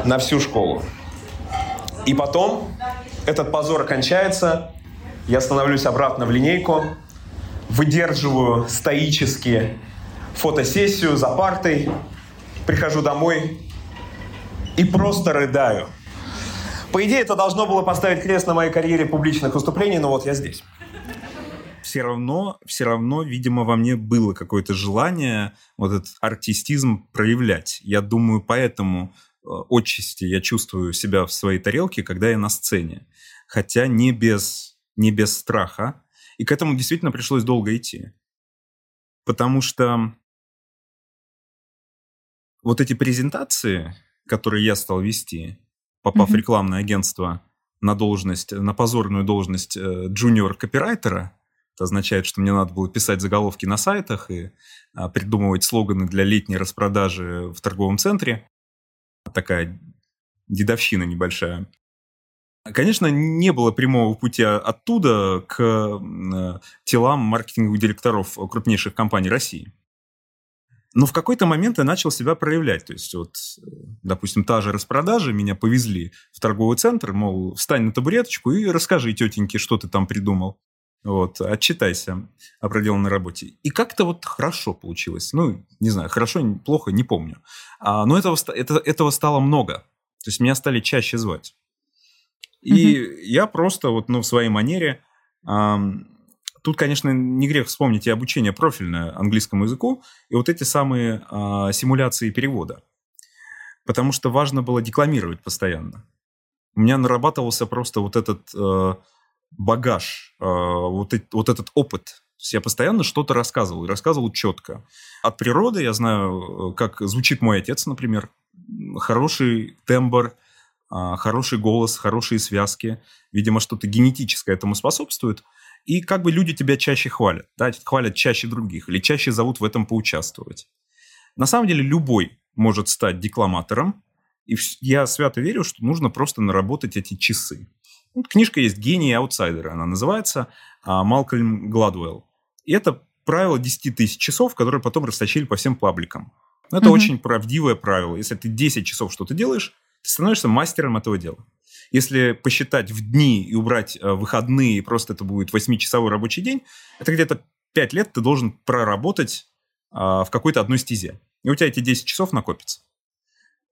на всю школу. И потом этот позор кончается, я становлюсь обратно в линейку, выдерживаю стоически фотосессию за партой, прихожу домой, и просто рыдаю. По идее, это должно было поставить крест на моей карьере публичных выступлений, но вот я здесь. Все равно, все равно, видимо, во мне было какое-то желание вот этот артистизм проявлять. Я думаю, поэтому э, отчасти я чувствую себя в своей тарелке, когда я на сцене. Хотя не без, не без страха. И к этому действительно пришлось долго идти. Потому что вот эти презентации, который я стал вести, попав mm-hmm. в рекламное агентство на должность, на позорную должность джуниор-копирайтера, это означает, что мне надо было писать заголовки на сайтах и а, придумывать слоганы для летней распродажи в торговом центре. Такая дедовщина небольшая. Конечно, не было прямого пути оттуда к э, телам маркетинговых директоров крупнейших компаний России. Но в какой-то момент я начал себя проявлять. То есть, вот, допустим, та же распродажа, меня повезли в торговый центр, мол, встань на табуреточку и расскажи тетеньке, что ты там придумал. Вот, отчитайся о проделанной работе. И как-то вот хорошо получилось. Ну, не знаю, хорошо, плохо, не помню. А, но этого, это, этого стало много. То есть меня стали чаще звать. И mm я просто вот, ну, в своей манере Тут, конечно, не грех вспомнить и обучение профильное английскому языку, и вот эти самые э, симуляции перевода. Потому что важно было декламировать постоянно. У меня нарабатывался просто вот этот э, багаж, э, вот, вот этот опыт. То есть я постоянно что-то рассказывал, и рассказывал четко. От природы я знаю, э, как звучит мой отец, например. Хороший тембр, хороший голос, хорошие связки. Видимо, что-то генетическое этому способствует – и как бы люди тебя чаще хвалят, да, хвалят чаще других или чаще зовут в этом поучаствовать. На самом деле любой может стать декламатором, и я свято верю, что нужно просто наработать эти часы. Вот книжка есть «Гений и аутсайдеры», она называется, а, Малкольм Гладуэлл. И это правило 10 тысяч часов, которые потом расточили по всем пабликам. Это mm-hmm. очень правдивое правило. Если ты 10 часов что-то делаешь, ты становишься мастером этого дела. Если посчитать в дни и убрать э, выходные, просто это будет 8-часовой рабочий день, это где-то 5 лет ты должен проработать а, в какой-то одной стезе. И у тебя эти 10 часов накопятся.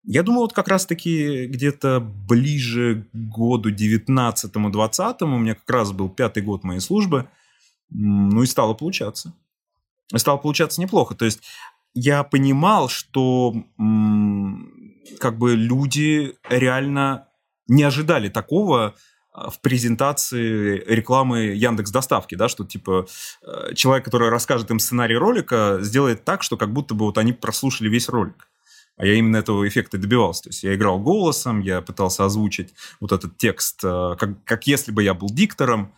Я думаю, вот как раз-таки где-то ближе к году 19-20, у меня как раз был пятый год моей службы, ну и стало получаться. И стало получаться неплохо. То есть я понимал, что как бы люди реально не ожидали такого в презентации рекламы Яндекс Доставки, да, что типа э, человек, который расскажет им сценарий ролика, сделает так, что как будто бы вот они прослушали весь ролик. А я именно этого эффекта добивался. То есть я играл голосом, я пытался озвучить вот этот текст, э, как, как если бы я был диктором.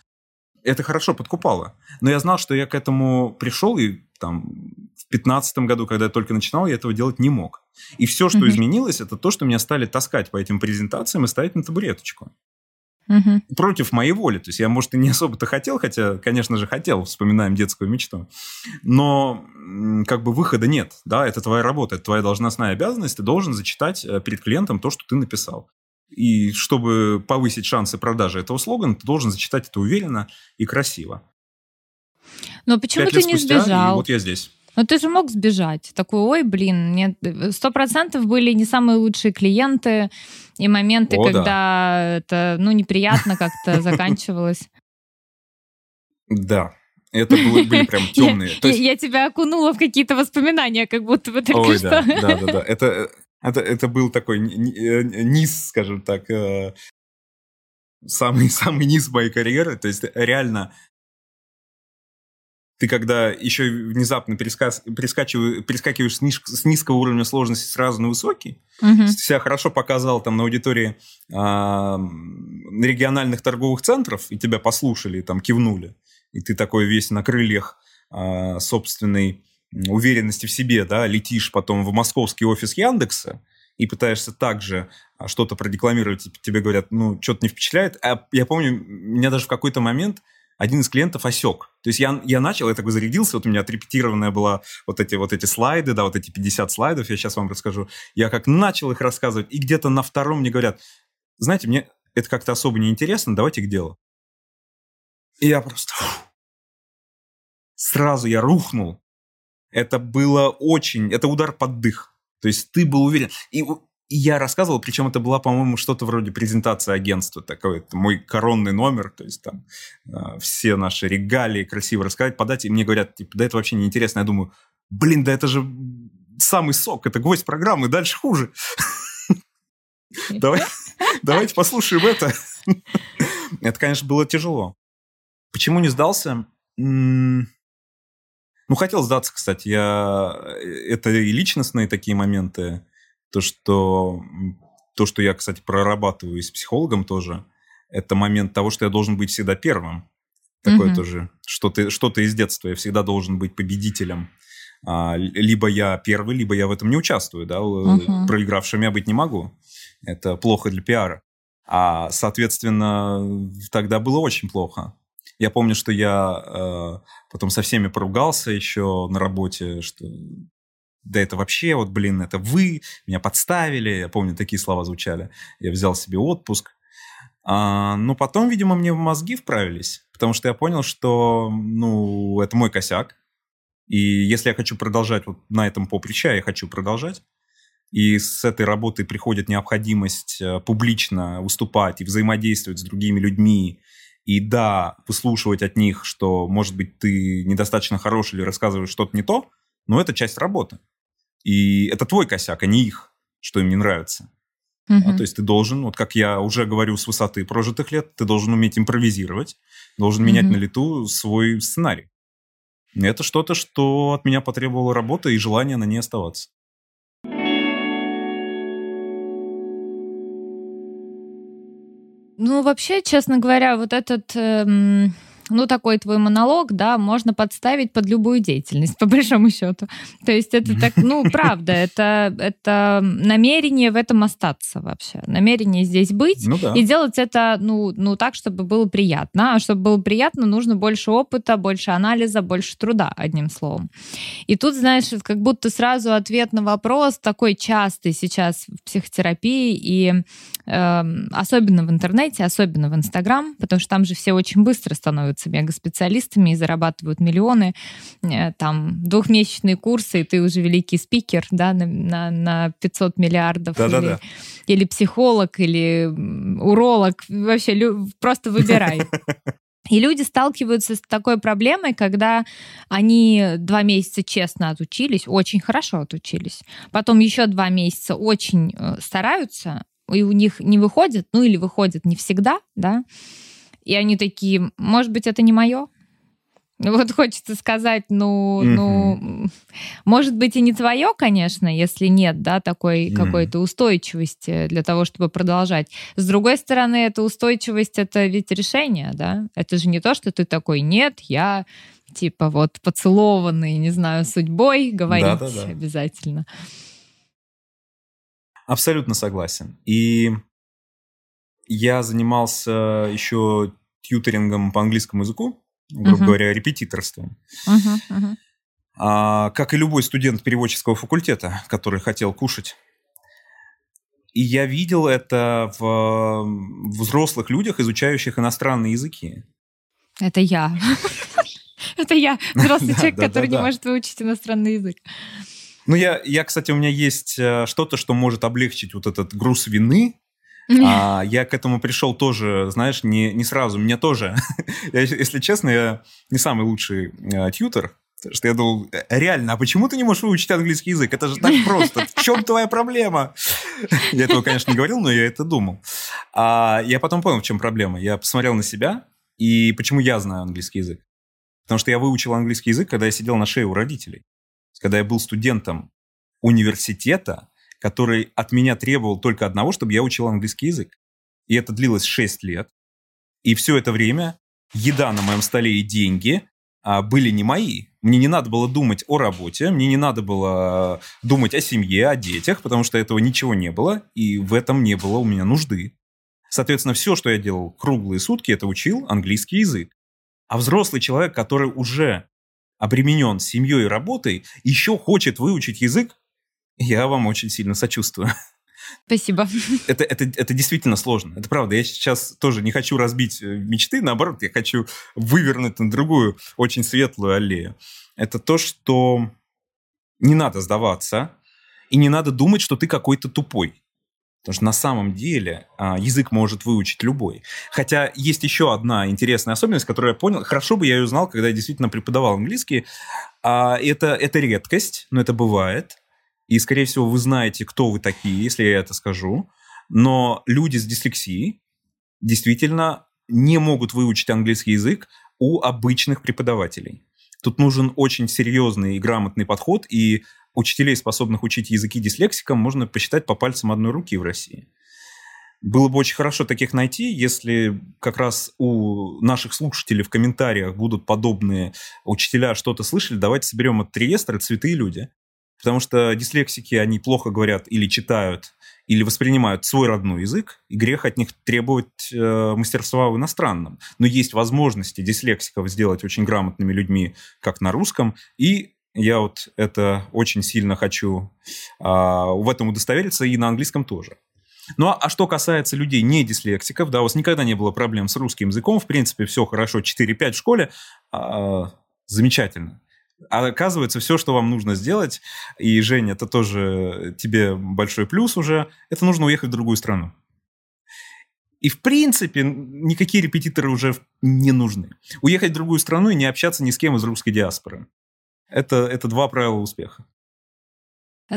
Это хорошо подкупало. Но я знал, что я к этому пришел, и там 2015 году, когда я только начинал, я этого делать не мог. И все, что mm-hmm. изменилось, это то, что меня стали таскать по этим презентациям и ставить на табуреточку. Угу. Против моей воли. То есть я, может, и не особо-то хотел, хотя, конечно же, хотел, вспоминаем детскую мечту. Но как бы выхода нет. Да, это твоя работа, это твоя должностная обязанность. Ты должен зачитать э, перед клиентом то, что ты написал. И чтобы повысить шансы продажи этого слогана, ты должен зачитать это уверенно и красиво. Но почему ты не спустя, сбежал? вот я здесь. Но ты же мог сбежать. Такой, ой, блин, нет, сто процентов были не самые лучшие клиенты и моменты, О, когда да. это, ну, неприятно как-то заканчивалось. Да, это были, были прям темные. Я, есть... я тебя окунула в какие-то воспоминания, как будто бы только Ой, что. Да, да, да, да. Это, это, это был такой э, низ, скажем так, э, самый, самый низ моей карьеры. То есть реально ты когда еще внезапно пересказ, перескакиваешь, с, ниж, с низкого уровня сложности сразу на высокий, угу. себя хорошо показал там на аудитории э, региональных торговых центров, и тебя послушали, и там кивнули, и ты такой весь на крыльях э, собственной уверенности в себе, да, летишь потом в московский офис Яндекса, и пытаешься также что-то продекламировать, тебе говорят, ну, что-то не впечатляет. А я помню, меня даже в какой-то момент один из клиентов осек. То есть я, я начал, я такой зарядился, вот у меня отрепетированная была вот эти, вот эти слайды, да, вот эти 50 слайдов, я сейчас вам расскажу. Я как начал их рассказывать, и где-то на втором мне говорят, знаете, мне это как-то особо не интересно, давайте к делу. И я просто... Сразу я рухнул. Это было очень... Это удар под дых. То есть ты был уверен. И я рассказывал, причем это была, по-моему, что-то вроде презентации агентства, такой это мой коронный номер, то есть там э, все наши регалии красиво рассказать, подать, и мне говорят, типа, да это вообще не интересно. Я думаю, блин, да это же самый сок, это гвоздь программы, дальше хуже. Давай, давайте послушаем это. Это, конечно, было тяжело. Почему не сдался? Ну, хотел сдаться, кстати. Я... Э, это и личностные такие моменты. То, что, то, что я, кстати, прорабатываю с психологом тоже, это момент того, что я должен быть всегда первым. Такое mm-hmm. тоже. Что-то, что-то из детства. Я всегда должен быть победителем. А, либо я первый, либо я в этом не участвую. Да? Uh-huh. Проигравшим я быть не могу. Это плохо для пиара. А, соответственно, тогда было очень плохо. Я помню, что я э, потом со всеми поругался еще на работе, что да это вообще, вот, блин, это вы, меня подставили, я помню, такие слова звучали. Я взял себе отпуск. А, но потом, видимо, мне в мозги вправились, потому что я понял, что, ну, это мой косяк. И если я хочу продолжать вот на этом поприще, а я хочу продолжать, и с этой работой приходит необходимость э, публично выступать и взаимодействовать с другими людьми, и да, выслушивать от них, что, может быть, ты недостаточно хороший или рассказываешь что-то не то, но это часть работы. И это твой косяк, а не их, что им не нравится. Угу. А, то есть ты должен, вот как я уже говорю с высоты прожитых лет, ты должен уметь импровизировать, должен менять угу. на лету свой сценарий. Это что-то, что от меня потребовало работы и желание на ней оставаться. Ну, вообще, честно говоря, вот этот эм, ну, такой твой монолог, да, можно подставить под любую деятельность, по большому счету. То есть это так, ну, правда, это, это намерение в этом остаться вообще. Намерение здесь быть ну, да. и делать это, ну, ну, так, чтобы было приятно. А чтобы было приятно, нужно больше опыта, больше анализа, больше труда, одним словом. И тут, знаешь, как будто сразу ответ на вопрос такой частый сейчас в психотерапии и э, особенно в интернете, особенно в Инстаграм, потому что там же все очень быстро становятся становятся мега-специалистами и зарабатывают миллионы. Э, там двухмесячные курсы, и ты уже великий спикер, да, на, на, на 500 миллиардов. Да, или, да, да. или психолог, или уролог. Вообще, просто выбирай. И люди сталкиваются с такой проблемой, когда они два месяца честно отучились, очень хорошо отучились, потом еще два месяца очень э, стараются, и у них не выходит, ну или выходит не всегда, да, и они такие, может быть, это не мое, вот хочется сказать, ну, mm-hmm. ну, может быть и не твое, конечно, если нет, да, такой mm-hmm. какой-то устойчивости для того, чтобы продолжать. С другой стороны, эта устойчивость это ведь решение, да. Это же не то, что ты такой, нет, я типа вот поцелованный, не знаю, судьбой говорить да, да, да. обязательно. Абсолютно согласен. И я занимался еще тьютерингом по английскому языку грубо uh-huh. говоря, репетиторством. Uh-huh, uh-huh. А, как и любой студент переводческого факультета, который хотел кушать. И я видел это в взрослых людях, изучающих иностранные языки. Это я. Это я, взрослый человек, который не может выучить иностранный язык. Ну, я, я, кстати, у меня есть э, что-то, что может облегчить вот этот груз вины, а, я к этому пришел тоже, знаешь, не, не сразу. Мне тоже, я, если честно, я не самый лучший э, тьютер, Потому что я думал, «Э, реально, а почему ты не можешь выучить английский язык? Это же так просто. В чем твоя проблема? Я этого, конечно, не говорил, но я это думал. А я потом понял, в чем проблема. Я посмотрел на себя, и почему я знаю английский язык. Потому что я выучил английский язык, когда я сидел на шее у родителей. Когда я был студентом университета, который от меня требовал только одного, чтобы я учил английский язык. И это длилось 6 лет. И все это время еда на моем столе и деньги а, были не мои. Мне не надо было думать о работе, мне не надо было думать о семье, о детях, потому что этого ничего не было, и в этом не было у меня нужды. Соответственно, все, что я делал круглые сутки, это учил английский язык. А взрослый человек, который уже обременен семьей и работой, еще хочет выучить язык, я вам очень сильно сочувствую. Спасибо. Это, это, это действительно сложно. Это правда. Я сейчас тоже не хочу разбить э, мечты, наоборот, я хочу вывернуть на другую, очень светлую аллею. Это то, что не надо сдаваться, и не надо думать, что ты какой-то тупой. Потому что на самом деле а, язык может выучить любой. Хотя есть еще одна интересная особенность, которую я понял. Хорошо бы я ее знал, когда я действительно преподавал английский. А, это, это редкость, но это бывает. И, скорее всего, вы знаете, кто вы такие, если я это скажу. Но люди с дислексией действительно не могут выучить английский язык у обычных преподавателей. Тут нужен очень серьезный и грамотный подход, и учителей, способных учить языки дислексикам, можно посчитать по пальцам одной руки в России. Было бы очень хорошо таких найти, если как раз у наших слушателей в комментариях будут подобные учителя что-то слышали. Давайте соберем этот реестр «Цветы и люди». Потому что дислексики, они плохо говорят или читают, или воспринимают свой родной язык, и грех от них требовать э, мастерства в иностранном. Но есть возможности дислексиков сделать очень грамотными людьми, как на русском, и я вот это очень сильно хочу э, в этом удостовериться, и на английском тоже. Ну а, а что касается людей не дислексиков, да, у вас никогда не было проблем с русским языком, в принципе, все хорошо, 4-5 в школе, э, замечательно. А оказывается, все, что вам нужно сделать, и, Женя, это тоже тебе большой плюс уже, это нужно уехать в другую страну. И, в принципе, никакие репетиторы уже не нужны. Уехать в другую страну и не общаться ни с кем из русской диаспоры. Это, это два правила успеха.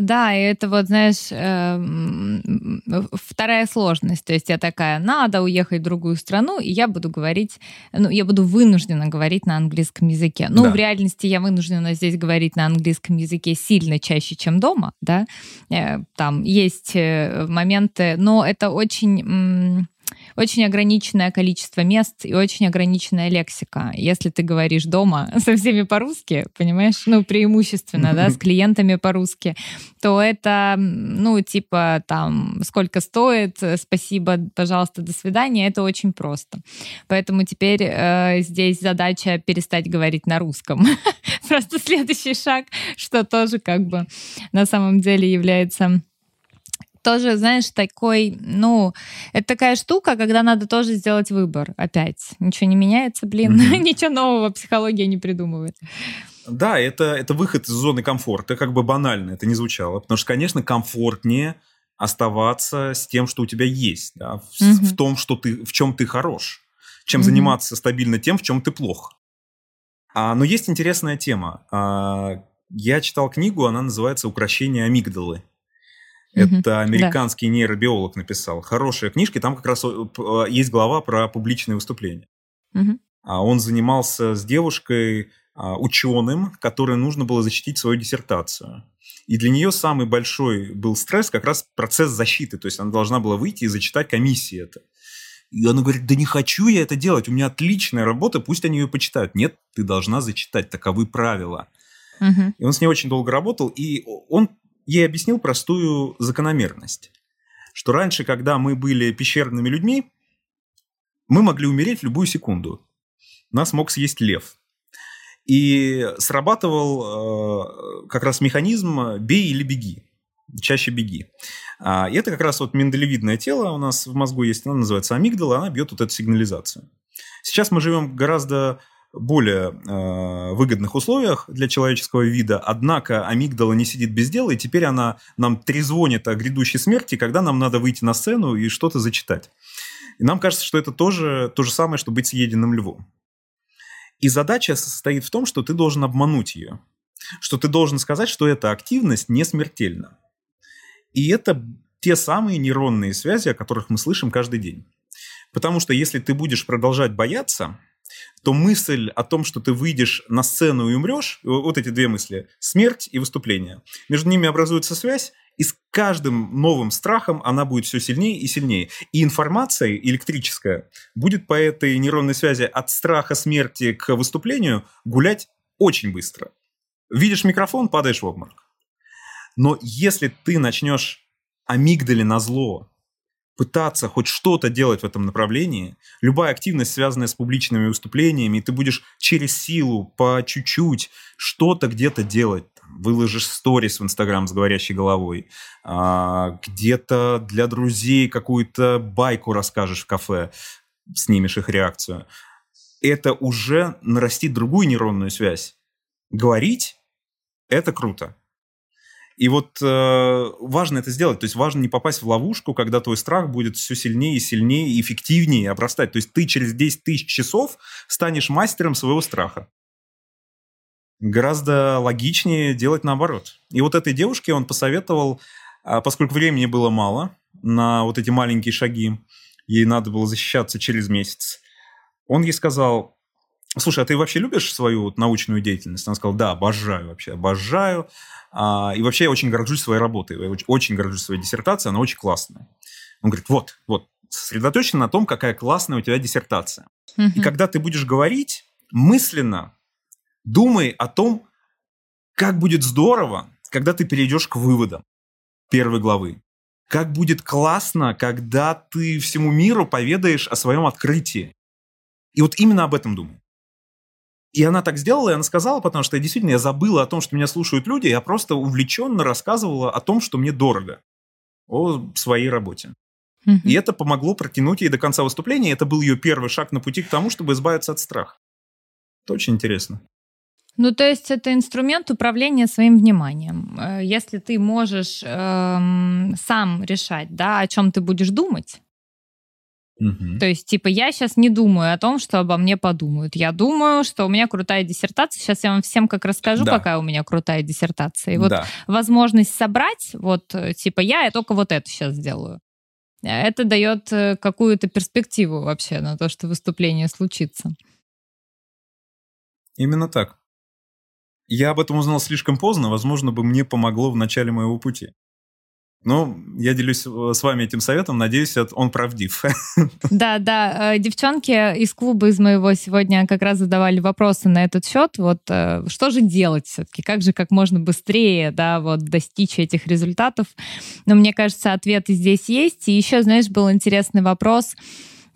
Да, и это вот, знаешь, эм, вторая сложность. То есть я такая, надо уехать в другую страну, и я буду говорить, ну, я буду вынуждена говорить на английском языке. Ну, да. в реальности я вынуждена здесь говорить на английском языке сильно чаще, чем дома, да. Э, там есть э, моменты, но это очень очень ограниченное количество мест и очень ограниченная лексика. Если ты говоришь дома со всеми по-русски, понимаешь, ну, преимущественно, да, с клиентами по-русски, то это, ну, типа, там, сколько стоит, спасибо, пожалуйста, до свидания, это очень просто. Поэтому теперь э, здесь задача перестать говорить на русском. Просто следующий шаг, что тоже как бы на самом деле является тоже, знаешь, такой, ну, это такая штука, когда надо тоже сделать выбор опять. Ничего не меняется, блин, mm-hmm. ничего нового психология не придумывает. Да, это, это выход из зоны комфорта, как бы банально это не звучало. Потому что, конечно, комфортнее оставаться с тем, что у тебя есть, да, в, mm-hmm. в том, что ты, в чем ты хорош, чем mm-hmm. заниматься стабильно тем, в чем ты плох. А, но есть интересная тема. А, я читал книгу, она называется «Укращение амигдалы». Это американский да. нейробиолог написал. Хорошие книжки, там как раз есть глава про публичные выступления. Угу. Он занимался с девушкой, а, ученым, которой нужно было защитить свою диссертацию. И для нее самый большой был стресс как раз процесс защиты. То есть она должна была выйти и зачитать комиссии это. И она говорит, да не хочу я это делать, у меня отличная работа, пусть они ее почитают. Нет, ты должна зачитать, таковы правила. Угу. И он с ней очень долго работал, и он ей объяснил простую закономерность. Что раньше, когда мы были пещерными людьми, мы могли умереть в любую секунду. Нас мог съесть лев. И срабатывал э, как раз механизм «бей или беги». Чаще беги. А, и это как раз вот миндалевидное тело у нас в мозгу есть, она называется амигдала, она бьет вот эту сигнализацию. Сейчас мы живем гораздо более э, выгодных условиях для человеческого вида, однако амигдала не сидит без дела, и теперь она нам трезвонит о грядущей смерти, когда нам надо выйти на сцену и что-то зачитать. И нам кажется, что это тоже то же самое, что быть съеденным львом. И задача состоит в том, что ты должен обмануть ее. Что ты должен сказать, что эта активность не смертельна. И это те самые нейронные связи, о которых мы слышим каждый день. Потому что если ты будешь продолжать бояться, то мысль о том, что ты выйдешь на сцену и умрешь, вот эти две мысли, смерть и выступление, между ними образуется связь, и с каждым новым страхом она будет все сильнее и сильнее. И информация электрическая будет по этой нейронной связи от страха смерти к выступлению гулять очень быстро. Видишь микрофон, падаешь в обморок. Но если ты начнешь амигдали на зло пытаться хоть что-то делать в этом направлении, любая активность, связанная с публичными выступлениями, ты будешь через силу по чуть-чуть что-то где-то делать. Выложишь сторис в Инстаграм с говорящей головой, а, где-то для друзей какую-то байку расскажешь в кафе, снимешь их реакцию. Это уже нарастит другую нейронную связь. Говорить – это круто. И вот э, важно это сделать, то есть важно не попасть в ловушку, когда твой страх будет все сильнее и сильнее эффективнее обрастать. То есть ты через 10 тысяч часов станешь мастером своего страха. Гораздо логичнее делать наоборот. И вот этой девушке он посоветовал, а, поскольку времени было мало на вот эти маленькие шаги, ей надо было защищаться через месяц, он ей сказал, слушай, а ты вообще любишь свою вот научную деятельность? Она сказала, да, обожаю вообще, обожаю. А, и вообще я очень горжусь своей работой, я очень горжусь своей диссертацией, она очень классная. Он говорит, вот, вот, сосредоточен на том, какая классная у тебя диссертация. Угу. И когда ты будешь говорить, мысленно думай о том, как будет здорово, когда ты перейдешь к выводам первой главы. Как будет классно, когда ты всему миру поведаешь о своем открытии. И вот именно об этом думай. И она так сделала, и она сказала, потому что я действительно я забыла о том, что меня слушают люди, я просто увлеченно рассказывала о том, что мне дорого, о своей работе. И это помогло протянуть ей до конца выступления. Это был ее первый шаг на пути к тому, чтобы избавиться от страха. Это очень интересно. Ну, то есть это инструмент управления своим вниманием. Э, если ты можешь эм, сам решать, да, о чем ты будешь думать, Угу. То есть, типа, я сейчас не думаю о том, что обо мне подумают. Я думаю, что у меня крутая диссертация. Сейчас я вам всем как расскажу, да. какая у меня крутая диссертация. И вот да. возможность собрать, вот, э, типа, я, я только вот это сейчас сделаю. Это дает э, какую-то перспективу вообще на то, что выступление случится. Именно так. Я об этом узнал слишком поздно, возможно, бы мне помогло в начале моего пути. Ну, я делюсь э, с вами этим советом, надеюсь, он правдив. Да, да, э, девчонки из клуба из моего сегодня как раз задавали вопросы на этот счет. Вот э, что же делать все-таки? Как же как можно быстрее, да, вот достичь этих результатов? Но мне кажется, ответы здесь есть. И еще, знаешь, был интересный вопрос.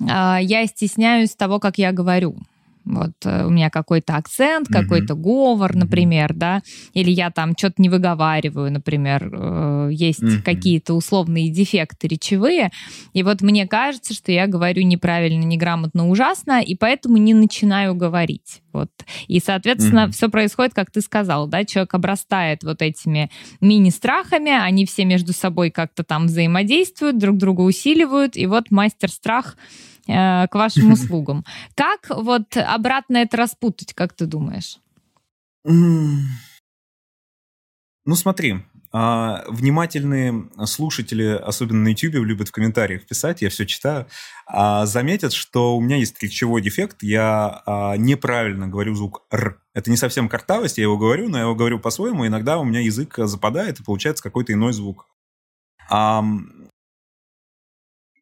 А, я стесняюсь того, как я говорю. Вот э, у меня какой-то акцент, какой-то говор, например, да, или я там что-то не выговариваю, например, э, есть какие-то условные дефекты речевые, и вот мне кажется, что я говорю неправильно, неграмотно, ужасно, и поэтому не начинаю говорить. Вот. И, соответственно, mm-hmm. все происходит, как ты сказал, да, человек обрастает вот этими мини-страхами, они все между собой как-то там взаимодействуют, друг друга усиливают, и вот мастер страх Э, к вашим услугам. Как вот обратно это распутать, как ты думаешь? Ну смотри, а, внимательные слушатели, особенно на YouTube, любят в комментариях писать, я все читаю, а, заметят, что у меня есть ключевой дефект, я а, неправильно говорю звук «р». Это не совсем картавость, я его говорю, но я его говорю по-своему, иногда у меня язык западает, и получается какой-то иной звук.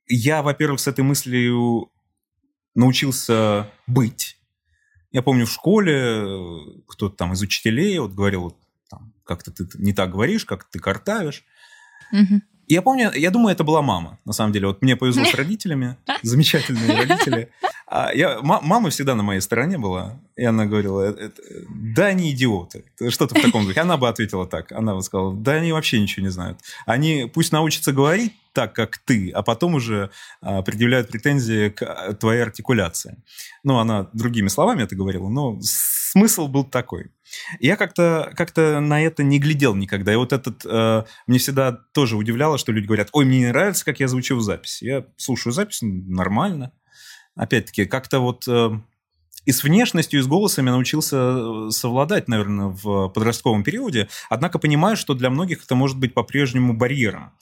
Я, во-первых, с этой мыслью научился быть. Я помню в школе э, кто-то там из учителей вот говорил, там, как-то ты не так говоришь, как ты картавишь. Угу. Я помню, я думаю, это была мама, на самом деле. Вот мне повезло с родителями, замечательные родители. А я, мама всегда на моей стороне была, и она говорила, «Э, да, они идиоты, что-то в таком духе. Она бы ответила так, она бы сказала, да, они вообще ничего не знают. Они пусть научатся говорить так, как ты, а потом уже а, предъявляют претензии к а, твоей артикуляции. Ну, она другими словами это говорила, но смысл был такой. Я как-то как на это не глядел никогда. И вот этот... Э, мне всегда тоже удивляло, что люди говорят, ой, мне не нравится, как я звучу в записи. Я слушаю запись, нормально. Опять-таки, как-то вот... Э, и с внешностью, и с голосами научился э, совладать, наверное, в подростковом периоде. Однако понимаю, что для многих это может быть по-прежнему барьером.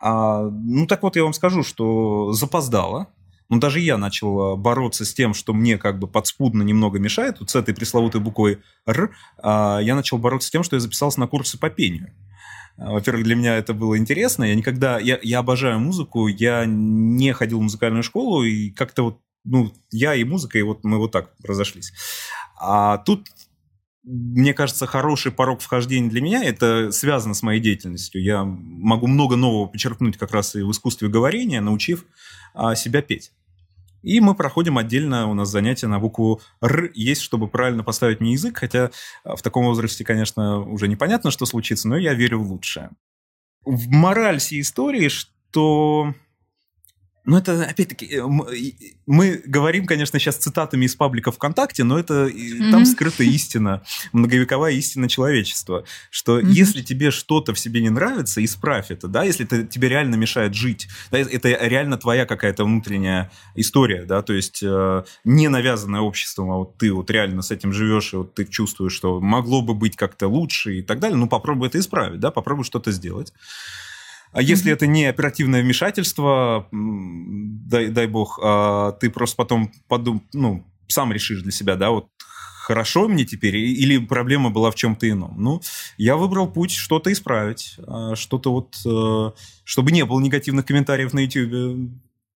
А, ну, так вот, я вам скажу, что запоздало. Но даже я начал э, бороться с тем, что мне как бы подспудно немного мешает, вот с этой пресловутой буквой «Р», а, я начал бороться с тем, что я записался на курсы по пению. А, во-первых, для меня это было интересно. Я никогда... Я, я обожаю музыку, я не ходил в музыкальную школу, и как-то вот ну, я и музыка, и вот мы вот так разошлись. А тут, мне кажется, хороший порог вхождения для меня, это связано с моей деятельностью. Я могу много нового подчеркнуть как раз и в искусстве говорения, научив а, себя петь. И мы проходим отдельно, у нас занятия на букву «Р» есть, чтобы правильно поставить мне язык, хотя а, в таком возрасте, конечно, уже непонятно, что случится, но я верю в лучшее. В мораль всей истории, что ну, это, опять-таки, э, мы говорим, конечно, сейчас цитатами из паблика ВКонтакте, но это mm-hmm. там скрыта истина, многовековая истина человечества, что mm-hmm. если тебе что-то в себе не нравится, исправь это, да, если это тебе реально мешает жить, да, это реально твоя какая-то внутренняя история, да, то есть э, не навязанная обществом, а вот ты вот реально с этим живешь, и вот ты чувствуешь, что могло бы быть как-то лучше и так далее, ну, попробуй это исправить, да, попробуй что-то сделать. А если mm-hmm. это не оперативное вмешательство, дай, дай бог, а ты просто потом подум, ну, сам решишь для себя, да, вот хорошо мне теперь, или проблема была в чем-то ином. Ну, я выбрал путь что-то исправить, а, что-то вот, э, чтобы не было негативных комментариев на YouTube.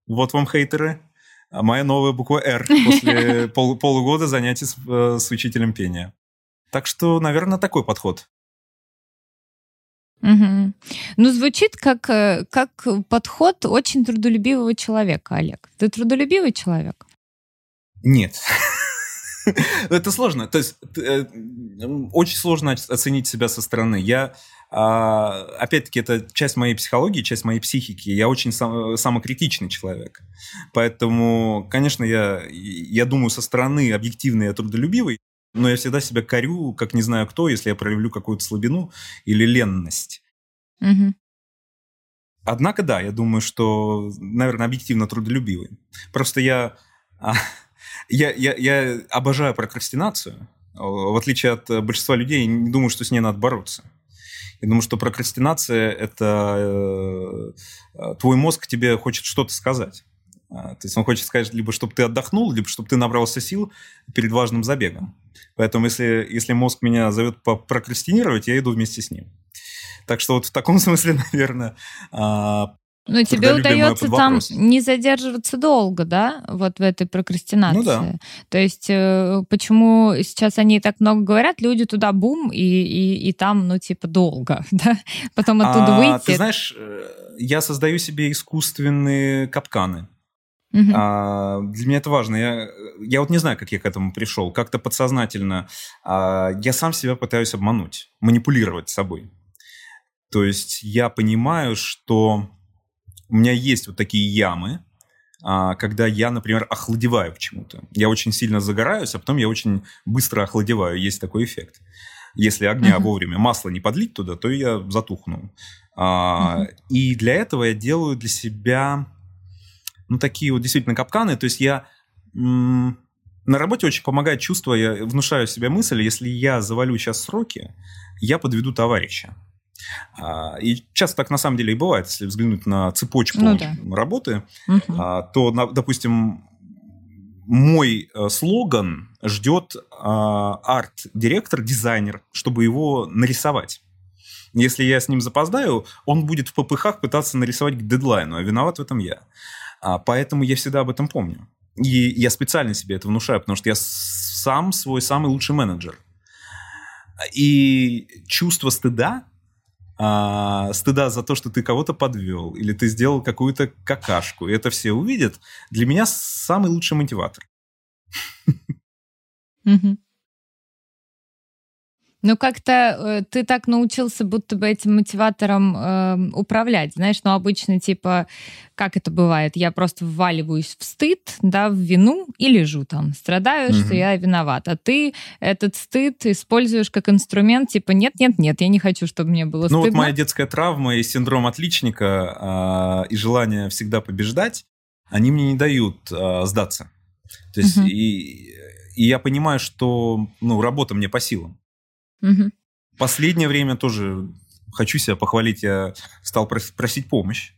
Вот вам хейтеры. А моя новая буква «Р» после пол, полугода занятий с, э, с учителем пения. Так что, наверное, такой подход. Угу. Ну, звучит как, э, как подход очень трудолюбивого человека, Олег. Ты трудолюбивый человек? Нет. Это сложно. То есть э, очень сложно оценить себя со стороны. Я а, опять-таки, это часть моей психологии, часть моей психики. Я очень сам, самокритичный человек. Поэтому, конечно, я, я думаю, со стороны объективно я трудолюбивый. Но я всегда себя корю, как не знаю кто, если я проявлю какую-то слабину или ленность. Угу. Однако, да, я думаю, что, наверное, объективно трудолюбивый. Просто я, а, я, я, я обожаю прокрастинацию. В отличие от большинства людей, я не думаю, что с ней надо бороться. Я думаю, что прокрастинация – это э, твой мозг тебе хочет что-то сказать. А, то есть он хочет сказать, либо чтобы ты отдохнул, либо чтобы ты набрался сил перед важным забегом. Поэтому если, если мозг меня зовет прокрастинировать, я иду вместе с ним. Так что вот в таком смысле, наверное, а, но тебе удается там не задерживаться долго, да, вот в этой прокрастинации. Ну да. То есть э, почему сейчас они так много говорят, люди туда бум и, и, и там, ну типа долго, да, потом оттуда а, выйти. Ты знаешь, э, я создаю себе искусственные капканы. Угу. А, для меня это важно. Я, я вот не знаю, как я к этому пришел. Как-то подсознательно а, я сам себя пытаюсь обмануть, манипулировать собой. То есть я понимаю, что у меня есть вот такие ямы, а, когда я, например, охладеваю к чему-то. Я очень сильно загораюсь, а потом я очень быстро охладеваю. Есть такой эффект. Если огня uh-huh. вовремя масло не подлить туда, то я затухну. Uh-huh. И для этого я делаю для себя ну, такие вот действительно капканы. То есть я м- на работе очень помогает чувство, я внушаю себе мысль, если я завалю сейчас сроки, я подведу товарища. А, и часто так на самом деле и бывает, если взглянуть на цепочку Ну да. работы, а, то, допустим, мой э, слоган ждет а, арт-директор, дизайнер, чтобы его нарисовать. Если я с ним запоздаю, он будет в попыхах пытаться нарисовать к дедлайну, а виноват в этом я. А, поэтому я всегда об этом помню. И я специально себе это внушаю, потому что я сам свой самый лучший менеджер. И чувство стыда, а, стыда за то, что ты кого-то подвел, или ты сделал какую-то какашку, и это все увидят, для меня самый лучший мотиватор. Мгм. Ну, как-то э, ты так научился будто бы этим мотиватором э, управлять. Знаешь, ну, обычно, типа, как это бывает? Я просто вваливаюсь в стыд, да, в вину и лежу там, страдаю, что Мгм. я виноват. А ты этот стыд используешь как инструмент, типа, нет-нет-нет, я не хочу, чтобы мне было Ну вот стыдно. моя детская травма и синдром отличника а, и желание всегда побеждать, они мне не дают а, сдаться. То есть Мгм. и, и я понимаю, что ну, работа мне по силам. Мгм. Последнее время тоже хочу себя похвалить, я стал прос- просить помощь.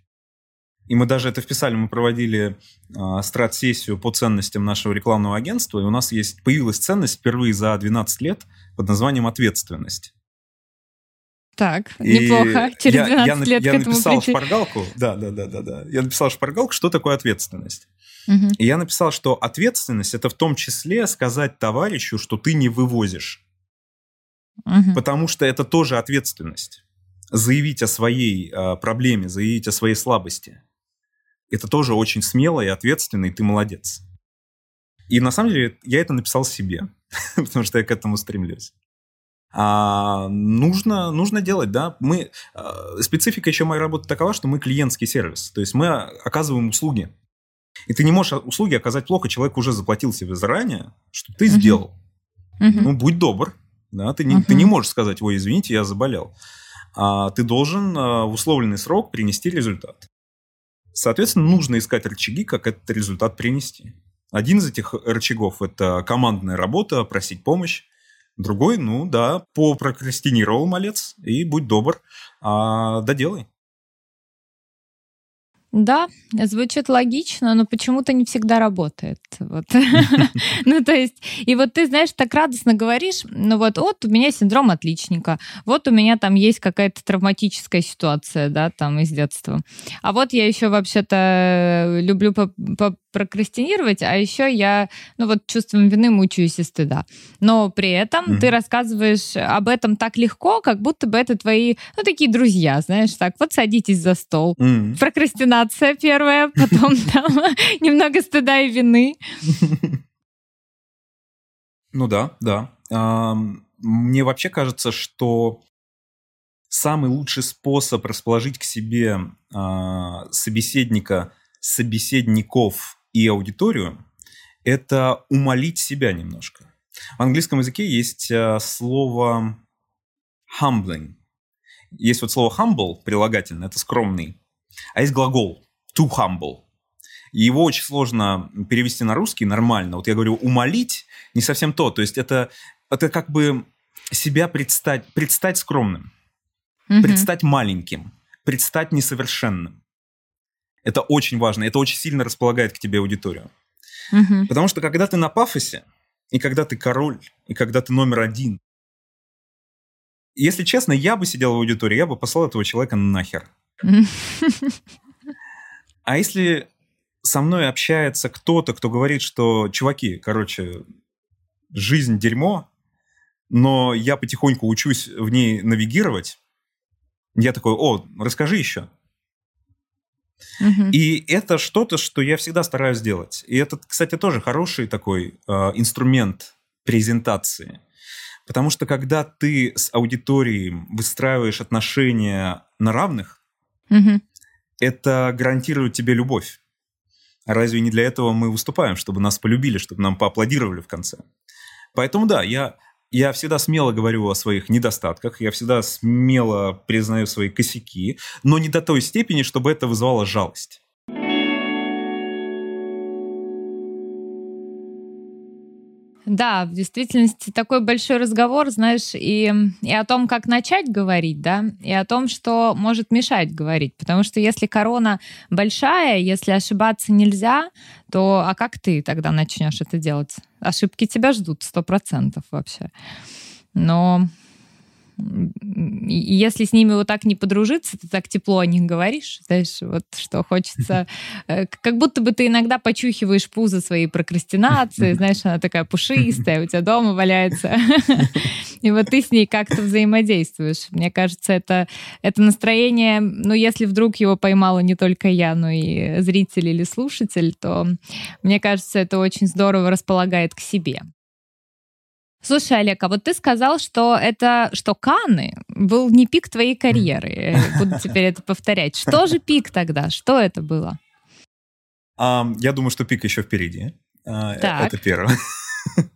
И мы даже это вписали, мы проводили а, страт-сессию по ценностям нашего рекламного агентства, и у нас есть появилась ценность впервые за 12 лет под названием ответственность. Так, И неплохо. Через я- 12 я, лет я к этому написал прийти. шпаргалку, да, да, да, да, да. Я написал шпаргалку, что такое ответственность. Мгм. И я написал, что ответственность это в том числе сказать товарищу, что ты не вывозишь. Мгм. Потому что это тоже ответственность. Заявить о своей а, проблеме, заявить о своей слабости. Это тоже очень смело и ответственно, и ты молодец. И на самом деле я это написал себе, потому что я к этому стремлюсь. А, нужно, нужно делать, да. Мы, а, специфика еще моей работы такова, что мы клиентский сервис. То есть мы оказываем услуги. И ты не можешь услуги оказать плохо, человек уже заплатил себе заранее, что ты сделал. Мгм. Ну, будь добр. Да? Ты, не, ты Мгм. не можешь сказать, ой, извините, я заболел. А, ты должен а, в условленный срок принести результат. Соответственно, нужно искать рычаги, как этот результат принести. Один из этих рычагов – это командная работа, просить помощь. Другой, ну да, попрокрастинировал малец, и будь добр, а, доделай. Да, звучит логично, но почему-то не всегда работает. Вот. Ну, то есть, и вот ты, знаешь, так радостно говоришь, ну вот, вот у меня синдром отличника, вот у меня там есть какая-то травматическая ситуация, да, там из детства. А вот я еще вообще-то люблю по- по- прокрастинировать, а еще я, ну вот, чувством вины мучаюсь и стыда. Но при этом ты рассказываешь об этом так легко, как будто бы это твои, ну, такие друзья, знаешь, так, вот садитесь за стол, прокрастинация первая, потом там немного стыда и вины. Ну да, да. Мне вообще кажется, что самый лучший способ расположить к себе а, собеседника, собеседников и аудиторию – это умолить себя немножко. В английском языке есть а, слово humbling. Есть вот слово humble, прилагательное, это скромный. А есть глагол to humble. И его очень сложно перевести на русский нормально. Вот я говорю умолить не совсем то. То есть это, это как бы себя предстать, предстать скромным, Мгм. предстать маленьким, предстать несовершенным. Это очень важно, это очень сильно располагает к тебе аудиторию. Мгм. Потому что когда ты на пафосе, и когда ты король, и когда ты номер один, если честно, я бы сидел в аудитории, я бы послал этого человека нахер. А если со мной общается кто-то, кто говорит, что, чуваки, короче, жизнь дерьмо, но я потихоньку учусь в ней навигировать, я такой, о, расскажи еще. И это что-то, что я всегда стараюсь делать. И это, кстати, тоже хороший такой э, инструмент презентации. Потому что когда ты с аудиторией выстраиваешь отношения на равных, Мгм. это гарантирует тебе любовь. Разве не для этого мы выступаем, чтобы нас полюбили, чтобы нам поаплодировали в конце? Поэтому да, я, я всегда смело говорю о своих недостатках, я всегда смело признаю свои косяки, но не до той степени, чтобы это вызывало жалость. Да, в действительности такой большой разговор, знаешь, и, и о том, как начать говорить, да, и о том, что может мешать говорить. Потому что если корона большая, если ошибаться нельзя, то а как ты тогда начнешь это делать? Ошибки тебя ждут сто процентов вообще. Но если с ними вот так не подружиться, ты так тепло о них говоришь, знаешь, вот что хочется, э, как будто бы ты иногда почухиваешь пузо своей прокрастинации, знаешь, она такая пушистая, у тебя дома валяется, и вот ты с ней как-то взаимодействуешь. Мне кажется, это, это настроение, ну, если вдруг его поймала не только я, но и зритель или слушатель, то мне кажется, это очень здорово располагает к себе. Слушай, Олег, а вот ты сказал, что это, что Канны был не пик твоей карьеры. Буду теперь это повторять. Что же пик тогда? Что это было? Um, я думаю, что пик еще впереди. Uh, так. Это первое.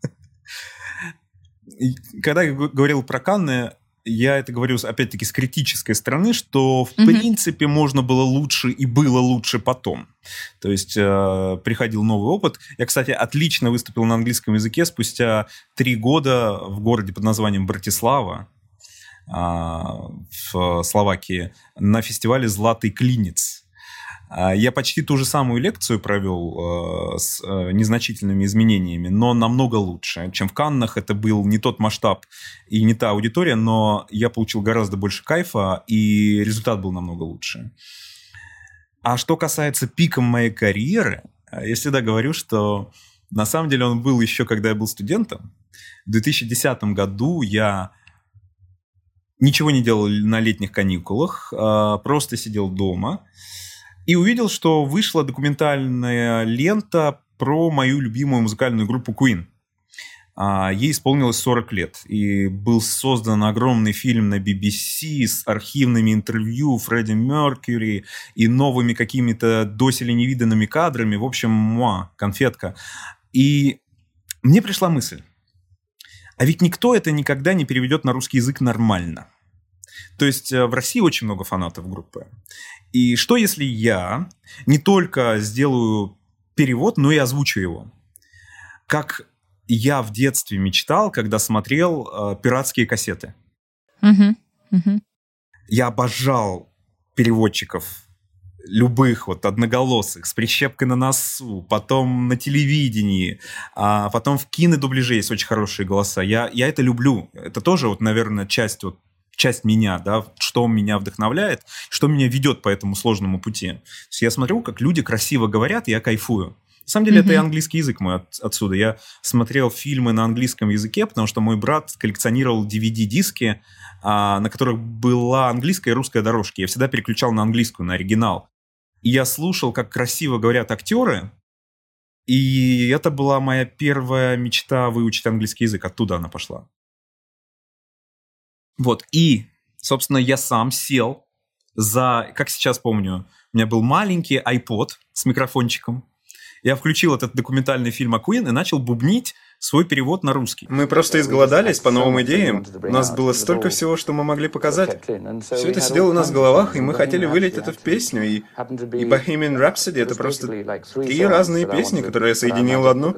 Когда я говорил про Канны, я это говорю, опять-таки, с критической стороны, что, в mm-hmm. принципе, можно было лучше и было лучше потом. То есть э, приходил новый опыт. Я, кстати, отлично выступил на английском языке спустя три года в городе под названием Братислава э, в Словакии на фестивале «Златый клинец». А, я почти ту же самую лекцию провел э, с э, незначительными изменениями, но намного лучше, чем в Каннах. Это был не тот масштаб и не та аудитория, но я получил гораздо больше кайфа, и результат был намного лучше. А что касается пиком моей карьеры, я всегда говорю, что на самом деле он был еще, когда я был студентом. В 2010 году я ничего не делал на летних каникулах, просто сидел дома – и увидел, что вышла документальная лента про мою любимую музыкальную группу Queen. А, ей исполнилось 40 лет, и был создан огромный фильм на BBC с архивными интервью Фредди Меркьюри и новыми какими-то доселе невиданными кадрами. В общем, муа, конфетка. И мне пришла мысль, а ведь никто это никогда не переведет на русский язык нормально. То есть э, в России очень много фанатов группы. И что если я не только сделаю перевод, но и озвучу его? Как я в детстве мечтал, когда смотрел э, пиратские кассеты. Угу, угу. Я обожал переводчиков любых вот одноголосых с прищепкой на носу, потом на телевидении, а потом в кинодубляже есть очень хорошие голоса. Я, я это люблю. Это тоже вот, наверное, часть вот часть меня, да, что меня вдохновляет, что меня ведет по этому сложному пути. То есть я смотрю, как люди красиво говорят, и я кайфую. На самом деле, mm-hmm. это и английский язык мой от, отсюда. Я смотрел фильмы на английском языке, потому что мой брат коллекционировал DVD-диски, а, на которых была английская и русская дорожки. Я всегда переключал на английскую, на оригинал. И я слушал, как красиво говорят актеры, и это была моя первая мечта выучить английский язык. Оттуда она пошла. Вот, и, собственно, я сам сел за, как сейчас помню, у меня был маленький iPod с микрофончиком. Я включил этот документальный фильм о Queen и начал бубнить свой перевод на русский. Мы просто изголодались по новым идеям. У нас было столько всего, что мы могли показать. Все это сидело у нас в головах, и мы хотели вылить это в песню. И, и Bohemian Rhapsody — это просто три разные песни, которые я соединил в одну.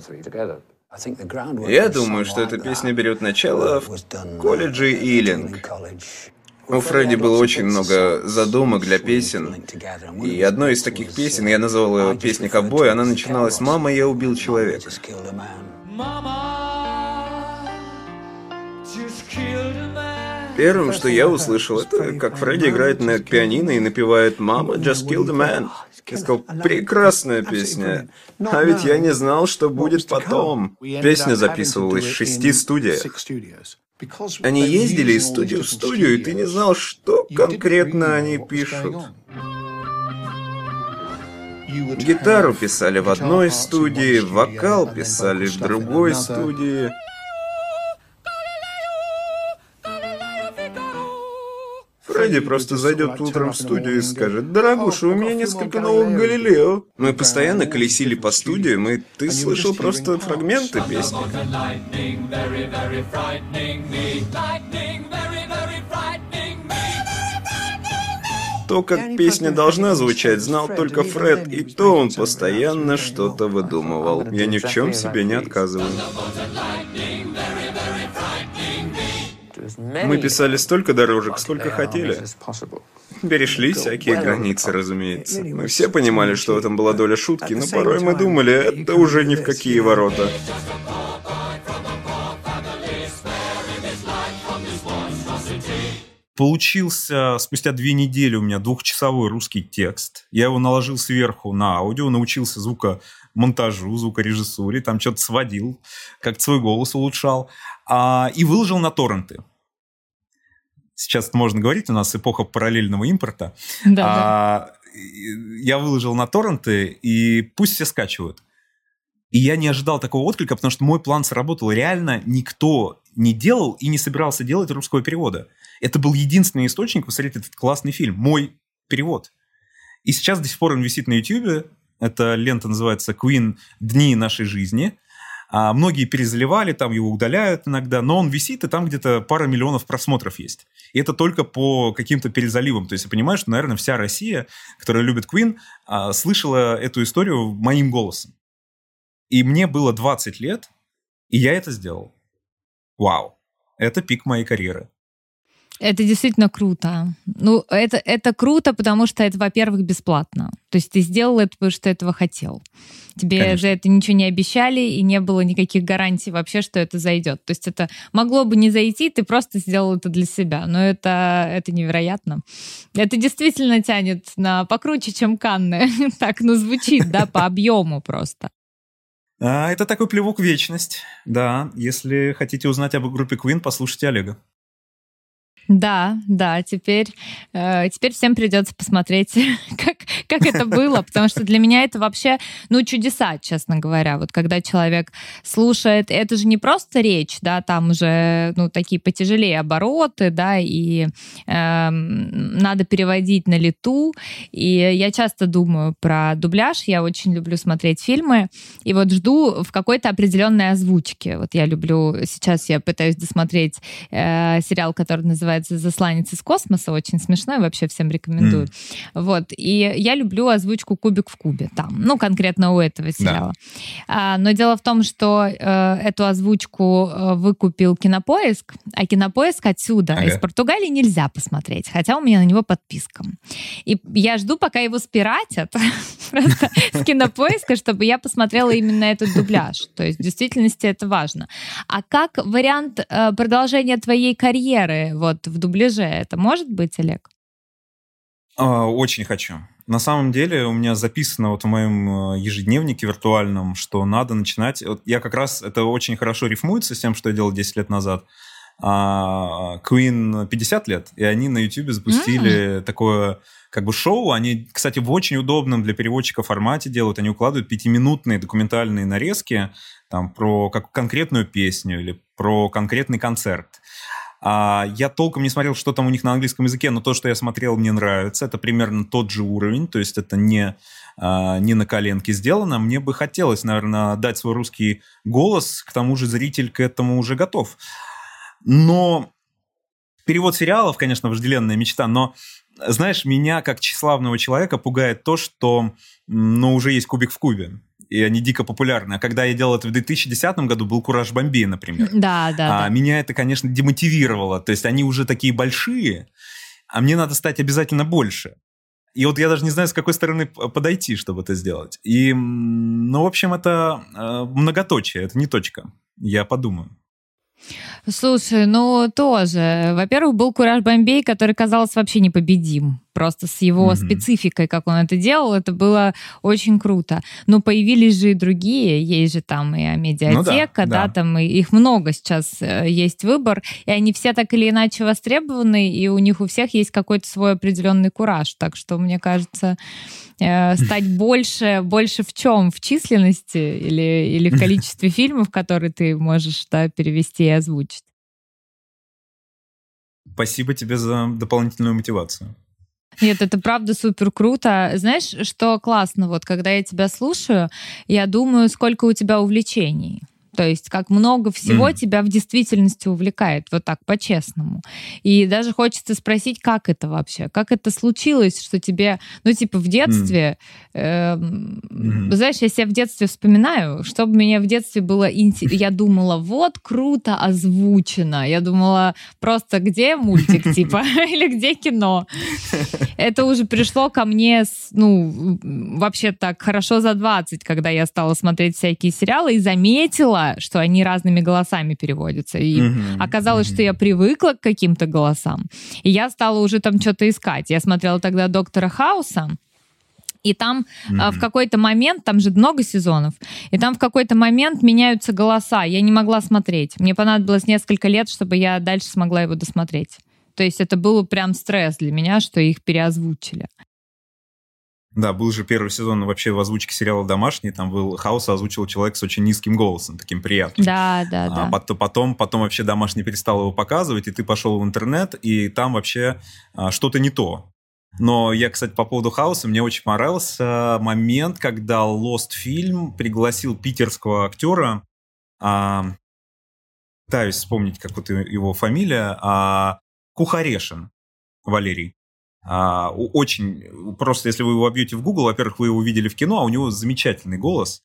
Я думаю, что эта песня берет начало в колледже Илинг. У Фредди было очень много задумок для песен, и одной из таких песен, я назвал ее «Песня ковбоя», она начиналась «Мама, я убил человека». Первым, что я услышал, это как Фредди играет на пианино и напевает «Mama just killed a man». Я сказал, прекрасная песня. А ведь я не знал, что будет потом. Песня записывалась в шести студиях. Они ездили из студии в студию, и ты не знал, что конкретно они пишут. Гитару писали в одной студии, вокал писали в другой студии. Фредди просто зайдет утром в студию и скажет, «Дорогуша, у меня несколько новых Галилео». Мы постоянно колесили по студиям, и ты слышал просто фрагменты песни. То, как песня должна звучать, знал только Фред, и то он постоянно что-то выдумывал. Я ни в чем себе не отказываю. Мы писали столько дорожек, сколько хотели. Перешли всякие границы, разумеется. Мы все понимали, что в этом была доля шутки, но порой мы думали, это уже ни в какие ворота. Получился спустя две недели у меня двухчасовой русский текст. Я его наложил сверху на аудио, научился звукомонтажу, звукорежиссуре, там что-то сводил, как свой голос улучшал, а, и выложил на торренты сейчас можно говорить, у нас эпоха параллельного импорта. Да, а, да. Я выложил на торренты, и пусть все скачивают. И я не ожидал такого отклика, потому что мой план сработал. Реально никто не делал и не собирался делать русского перевода. Это был единственный источник посмотреть этот классный фильм. Мой перевод. И сейчас до сих пор он висит на YouTube. Эта лента называется «Queen. Дни нашей жизни». А многие перезаливали, там его удаляют иногда, но он висит, и там где-то пара миллионов просмотров есть. И это только по каким-то перезаливам. То есть я понимаю, что, наверное, вся Россия, которая любит Queen, а, слышала эту историю моим голосом. И мне было 20 лет, и я это сделал. Вау. Это пик моей карьеры. Это действительно круто. Ну, это, это круто, потому что это, во-первых, бесплатно. То есть ты сделал это, потому что этого хотел. Тебе Конечно. за это ничего не обещали, и не было никаких гарантий вообще, что это зайдет. То есть это могло бы не зайти, ты просто сделал это для себя. Но это, это невероятно. Это действительно тянет на покруче, чем Канны. так, ну, звучит, да, по объему просто. А, это такой плевок в вечность. Да, если хотите узнать об группе Queen, послушайте Олега. Да, да, теперь, э, теперь всем придется посмотреть, как, как это было, потому что для меня это вообще, ну, чудеса, честно говоря. Вот когда человек слушает, это же не просто речь, да, там уже, ну, такие потяжелее обороты, да, и э, надо переводить на лету. И я часто думаю про дубляж, я очень люблю смотреть фильмы, и вот жду в какой-то определенной озвучке. Вот я люблю, сейчас я пытаюсь досмотреть э, сериал, который называется «Засланец из космоса», очень смешной, вообще всем рекомендую. Mm. Вот, и я люблю озвучку «Кубик в кубе» там, ну, конкретно у этого сериала. Да. А, но дело в том, что э, эту озвучку э, выкупил Кинопоиск, а Кинопоиск отсюда, ага. из Португалии, нельзя посмотреть, хотя у меня на него подписка. И я жду, пока его спиратят просто с Кинопоиска, чтобы я посмотрела именно этот дубляж. То есть в действительности это важно. А как вариант э, продолжения твоей карьеры вот в дубляже. Это может быть, Олег? А, очень хочу. На самом деле у меня записано вот в моем э, ежедневнике виртуальном, что надо начинать... Вот я как раз... Это очень хорошо рифмуется с тем, что я делал 10 лет назад. А, Queen 50 лет, и они на YouTube запустили mm. такое как бы шоу. Они, кстати, в очень удобном для переводчика формате делают. Они укладывают пятиминутные документальные нарезки там, про как конкретную песню или про конкретный концерт. А, я толком не смотрел, что там у них на английском языке, но то, что я смотрел, мне нравится. Это примерно тот же уровень, то есть это не, а, не на коленке сделано. Мне бы хотелось, наверное, дать свой русский голос, к тому же зритель к этому уже готов. Но перевод сериалов, конечно, вожделенная мечта, но знаешь, меня как тщеславного человека пугает то, что ну, уже есть кубик в кубе и они дико популярны. А когда я делал это в 2010 году, был «Кураж Бомбей», например. Да, да, а, да. Меня это, конечно, демотивировало. То есть они уже такие большие, а мне надо стать обязательно больше. И вот я даже не знаю, с какой стороны подойти, чтобы это сделать. И, ну, в общем, это э, многоточие, это не точка. Я подумаю. Слушай, ну тоже. Во-первых, был Кураж Бомбей, который казалось вообще непобедим. Просто с его mm-hmm. спецификой, как он это делал, это было очень круто. Но появились же и другие, есть же там и Амедиатека, ну, да, да, да, там и их много сейчас э, есть выбор, и они все так или иначе востребованы, и у них у всех есть какой-то свой определенный кураж. Так что, мне кажется, э, стать больше, больше в чем? В численности или, или в количестве фильмов, которые ты можешь да, перевести и озвучить? Спасибо тебе за дополнительную мотивацию. Нет, это правда супер круто. Знаешь, что классно, вот когда я тебя слушаю, я думаю, сколько у тебя увлечений. То есть как много всего mm. тебя в действительности увлекает, вот так, по-честному. И даже хочется спросить, как это вообще? Как это случилось, что тебе, ну, типа, в детстве, mm. э, mm. знаешь, я себя в детстве вспоминаю, чтобы мне в детстве было интересно, я думала, вот круто озвучено. Я думала, просто где мультик, типа, или где кино? Это уже пришло ко мне, ну, вообще так хорошо за 20, когда я стала смотреть всякие сериалы и заметила, поняла, что они разными голосами переводятся. И mm-hmm. оказалось, mm-hmm. что я привыкла к каким-то голосам. И я стала уже там что-то искать. Я смотрела тогда «Доктора Хауса», и там mm-hmm. в какой-то момент, там же много сезонов, и там в какой-то момент меняются голоса. Я не могла смотреть. Мне понадобилось несколько лет, чтобы я дальше смогла его досмотреть. То есть это был прям стресс для меня, что их переозвучили. Да, был же первый сезон вообще в озвучке сериала «Домашний», там был Хаус озвучил человек с очень низким голосом, таким приятным. Да, да, а, да. Потом, потом вообще «Домашний» перестал его показывать, и ты пошел в интернет, и там вообще а, что-то не то. Но я, кстати, по поводу Хауса, мне очень понравился момент, когда Lost фильм пригласил питерского актера, а, пытаюсь вспомнить, как вот его фамилия, а, Кухарешин Валерий. А, очень, просто если вы его вобьете в Google, во-первых, вы его видели в кино, а у него замечательный голос.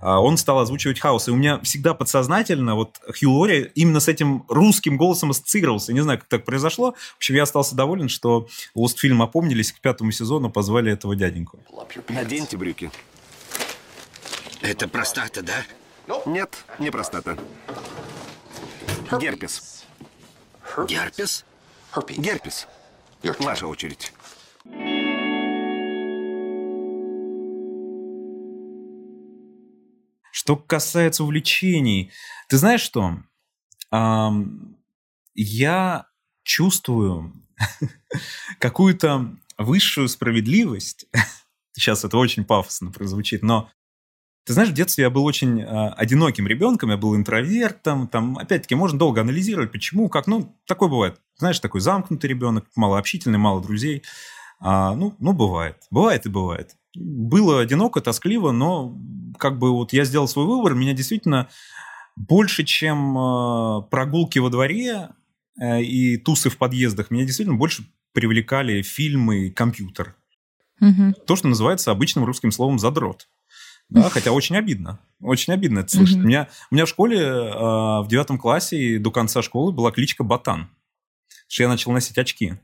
А, он стал озвучивать хаос. И у меня всегда подсознательно вот Хью Лори именно с этим русским голосом ассоциировался. Не знаю, как так произошло. В общем, я остался доволен, что Lost фильм опомнились, к пятому сезону позвали этого дяденьку. Наденьте брюки. Это простата, да? Нет, не простата. Герпес. Герпес? Герпес. Ваша очередь. Что касается увлечений, ты знаешь что? Эм, я чувствую какую-то высшую справедливость. Сейчас это очень пафосно прозвучит, но ты знаешь, в детстве я был очень э, одиноким ребенком, я был интровертом, там, опять-таки, можно долго анализировать, почему, как, ну, такое бывает. Знаешь, такой замкнутый ребенок, малообщительный, мало друзей. А, ну, ну, бывает. Бывает и бывает. Было одиноко, тоскливо, но как бы вот я сделал свой выбор, меня действительно больше, чем э, прогулки во дворе э, и тусы в подъездах, меня действительно больше привлекали фильмы, компьютер. Угу. То, что называется обычным русским словом «задрот». Да, хотя очень обидно. Очень обидно это слышать. У, меня, у меня в школе э, в девятом классе до конца школы была кличка Ботан. Что я начал носить очки.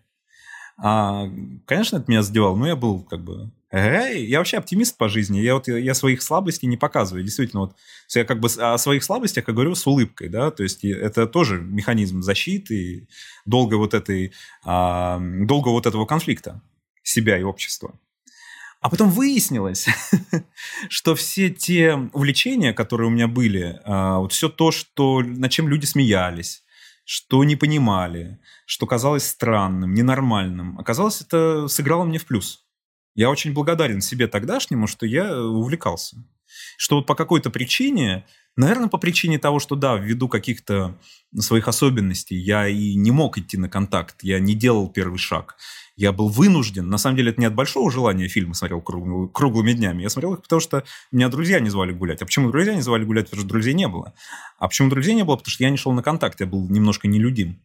А, конечно, это меня задевало, но я был как бы... Эй, я вообще оптимист по жизни. Я, вот, я своих слабостей не показываю. Действительно, вот я как бы о своих слабостях я говорю с улыбкой, да, то есть это тоже механизм защиты долго вот этой, а, долго вот этого конфликта себя и общества. А потом выяснилось, что все те увлечения, которые у меня были, а, вот все то, что, над чем люди смеялись, что не понимали, что казалось странным, ненормальным, оказалось, это сыграло мне в плюс. Я очень благодарен себе тогдашнему, что я увлекался. Что вот по какой-то причине, наверное, по причине того, что да, ввиду каких-то своих особенностей я и не мог идти на контакт, я не делал первый шаг я был вынужден, на самом деле это не от большого желания фильмы смотрел круг, круглыми днями, я смотрел их, потому что меня друзья не звали гулять. А почему друзья не звали гулять? Потому что друзей не было. А почему друзей не было? Потому что я не шел на контакт, я был немножко нелюдим.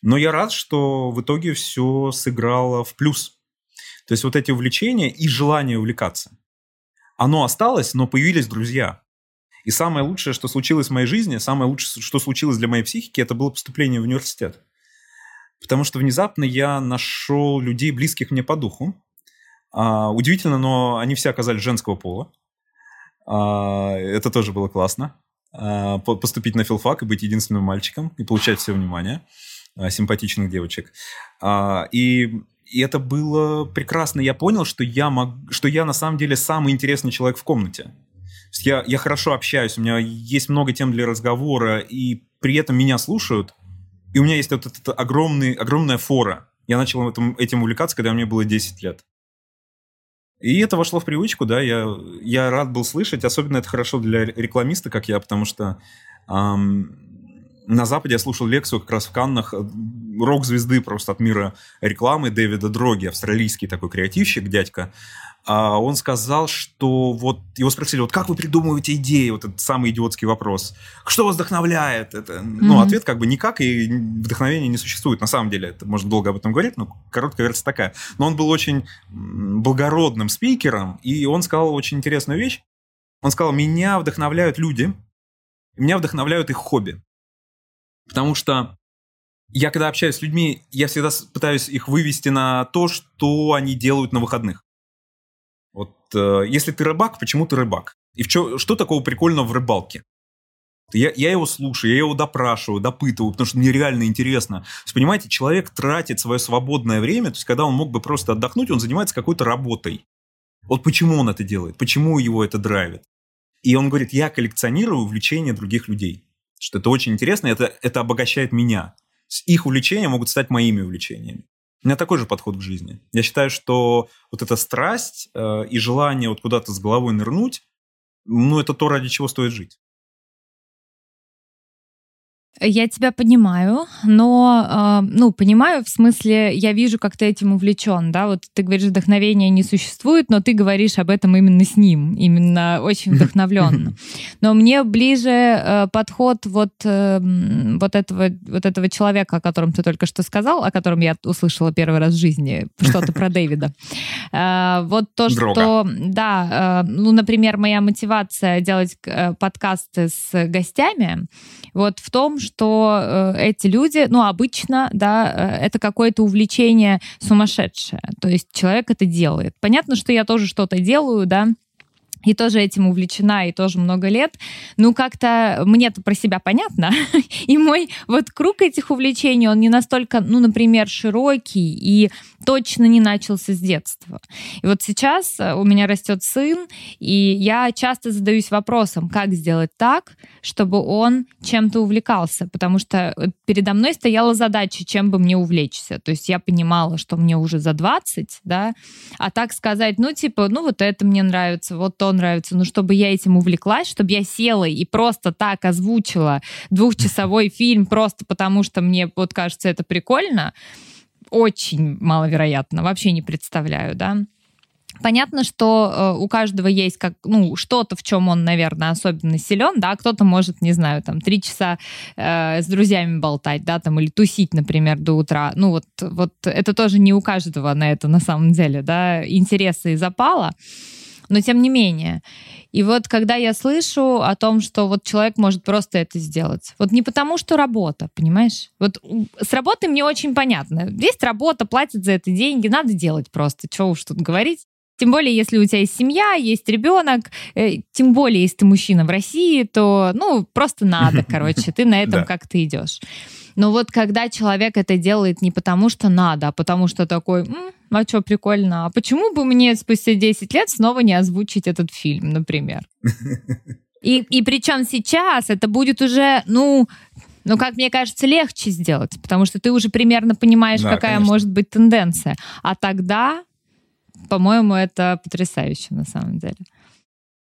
Но я рад, что в итоге все сыграло в плюс. То есть вот эти увлечения и желание увлекаться. Оно осталось, но появились друзья. И самое лучшее, что случилось в моей жизни, самое лучшее, что случилось для моей психики, это было поступление в университет. Потому что внезапно я нашел людей, близких мне по духу. А, удивительно, но они все оказались женского пола. А, это тоже было классно. А, поступить на филфак и быть единственным мальчиком и получать все внимание а, симпатичных девочек. А, и, и это было прекрасно. Я понял, что я, мог, что я на самом деле самый интересный человек в комнате. Я, я хорошо общаюсь, у меня есть много тем для разговора, и при этом меня слушают, и у меня есть вот эта огромный, огромная фора. Я начал этим, этим увлекаться, когда мне было 10 лет. И это вошло в привычку, да, я, я рад был слышать, особенно это хорошо для рекламиста, как я, потому что эм, на Западе я слушал лекцию как раз в Каннах э, рок-звезды просто от мира рекламы Дэвида Дроги, австралийский такой креативщик, дядька. А он сказал, что вот его спросили, вот как вы придумываете идеи, вот этот самый идиотский вопрос, что вас вдохновляет? Это, mm-hmm. Ну, ответ как бы никак, и вдохновения не существует. На самом деле, это можно долго об этом говорить, но короткая версия такая. Но он был очень благородным спикером, и он сказал очень интересную вещь. Он сказал, меня вдохновляют люди, меня вдохновляют их хобби. Потому что я, когда общаюсь с людьми, я всегда пытаюсь их вывести на то, что они делают на выходных. Вот э, если ты рыбак, почему ты рыбак? И в чё, что такого прикольного в рыбалке? Я, я его слушаю, я его допрашиваю, допытываю, потому что мне реально интересно. То есть, понимаете, человек тратит свое свободное время, то есть, когда он мог бы просто отдохнуть, он занимается какой-то работой. Вот почему он это делает, почему его это драйвит. И он говорит, я коллекционирую увлечения других людей. Что это очень интересно, это, это обогащает меня. Их увлечения могут стать моими увлечениями. У меня такой же подход к жизни. Я считаю, что вот эта страсть э, и желание вот куда-то с головой нырнуть, ну, это то, ради чего стоит жить. Я тебя понимаю, но, э, ну, понимаю, в смысле, я вижу, как ты этим увлечен, да, вот ты говоришь, вдохновения не существует, но ты говоришь об этом именно с ним, именно очень вдохновленно. Но мне ближе э, подход вот, э, вот, этого, вот этого человека, о котором ты только что сказал, о котором я услышала первый раз в жизни, что-то про Дэвида. Э, вот то, что, да, ну, например, моя мотивация делать подкасты с гостями, вот в том, что э, эти люди, ну, обычно, да, э, это какое-то увлечение сумасшедшее. То есть человек это делает. Понятно, что я тоже что-то делаю, да, и тоже этим увлечена, и тоже много лет. Ну, как-то мне-то про себя понятно. и мой вот круг этих увлечений, он не настолько, ну, например, широкий и точно не начался с детства. И вот сейчас э, у меня растет сын, и я часто задаюсь вопросом, как сделать так, чтобы он чем-то увлекался, потому что э, передо мной стояла задача, чем бы мне увлечься. То есть я понимала, что мне уже за 20, да, а так сказать, ну, типа, ну, вот это мне нравится, вот то нравится, но чтобы я этим увлеклась, чтобы я села и просто так озвучила двухчасовой фильм просто потому, что мне вот кажется это прикольно, очень маловероятно, вообще не представляю, да. Понятно, что э, у каждого есть как, ну, что-то, в чем он, наверное, особенно силен, да, кто-то может, не знаю, там, три часа э, с друзьями болтать, да, там, или тусить, например, до утра. Ну, вот, вот это тоже не у каждого на это, на самом деле, да, интересы и запала но тем не менее. И вот когда я слышу о том, что вот человек может просто это сделать, вот не потому, что работа, понимаешь? Вот с работой мне очень понятно. Есть работа, платят за это деньги, надо делать просто. Чего уж тут говорить. Тем более, если у тебя есть семья, есть ребенок, э, тем более, если ты мужчина в России, то, ну, просто надо, короче, ты на этом как-то идешь. Но вот когда человек это делает не потому, что надо, а потому что такой, М, а что, прикольно, а почему бы мне спустя 10 лет снова не озвучить этот фильм, например? И, и причем сейчас это будет уже, ну, ну, как мне кажется, легче сделать, потому что ты уже примерно понимаешь, да, какая конечно. может быть тенденция. А тогда, по-моему, это потрясающе на самом деле.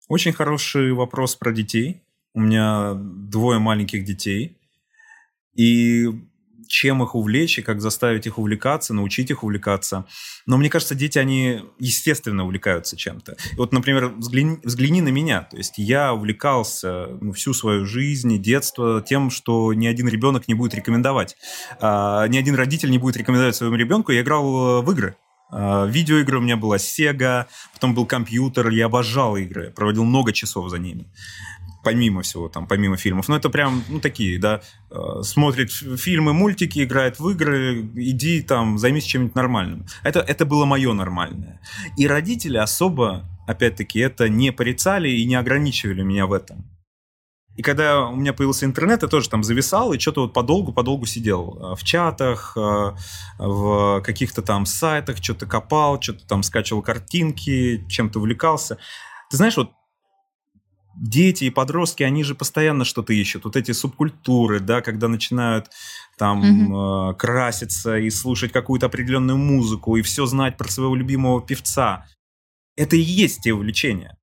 Очень хороший вопрос про детей. У меня двое маленьких детей. И чем их увлечь и как заставить их увлекаться, научить их увлекаться. Но мне кажется, дети, они естественно увлекаются чем-то. Вот, например, взгляни, взгляни на меня. То есть я увлекался ну, всю свою жизнь, детство тем, что ни один ребенок не будет рекомендовать. А, ни один родитель не будет рекомендовать своему ребенку. Я играл в игры. А, видеоигры у меня была Sega, потом был компьютер, я обожал игры, проводил много часов за ними помимо всего, там, помимо фильмов. Но это прям, ну, такие, да, э, смотрит фильмы, мультики, играет в игры, иди там, займись чем-нибудь нормальным. Это, это было мое нормальное. И родители особо, опять-таки, это не порицали и не ограничивали меня в этом. И когда у меня появился интернет, я тоже там зависал и что-то вот подолгу-подолгу сидел э, в чатах, э, в каких-то там сайтах, что-то копал, что-то там скачивал картинки, чем-то увлекался. Ты знаешь, вот дети и подростки, они же постоянно что-то ищут. Вот эти субкультуры, да, когда начинают там mm-hmm. э, краситься и слушать какую-то определенную музыку и все знать про своего любимого певца. Это и есть те увлечения.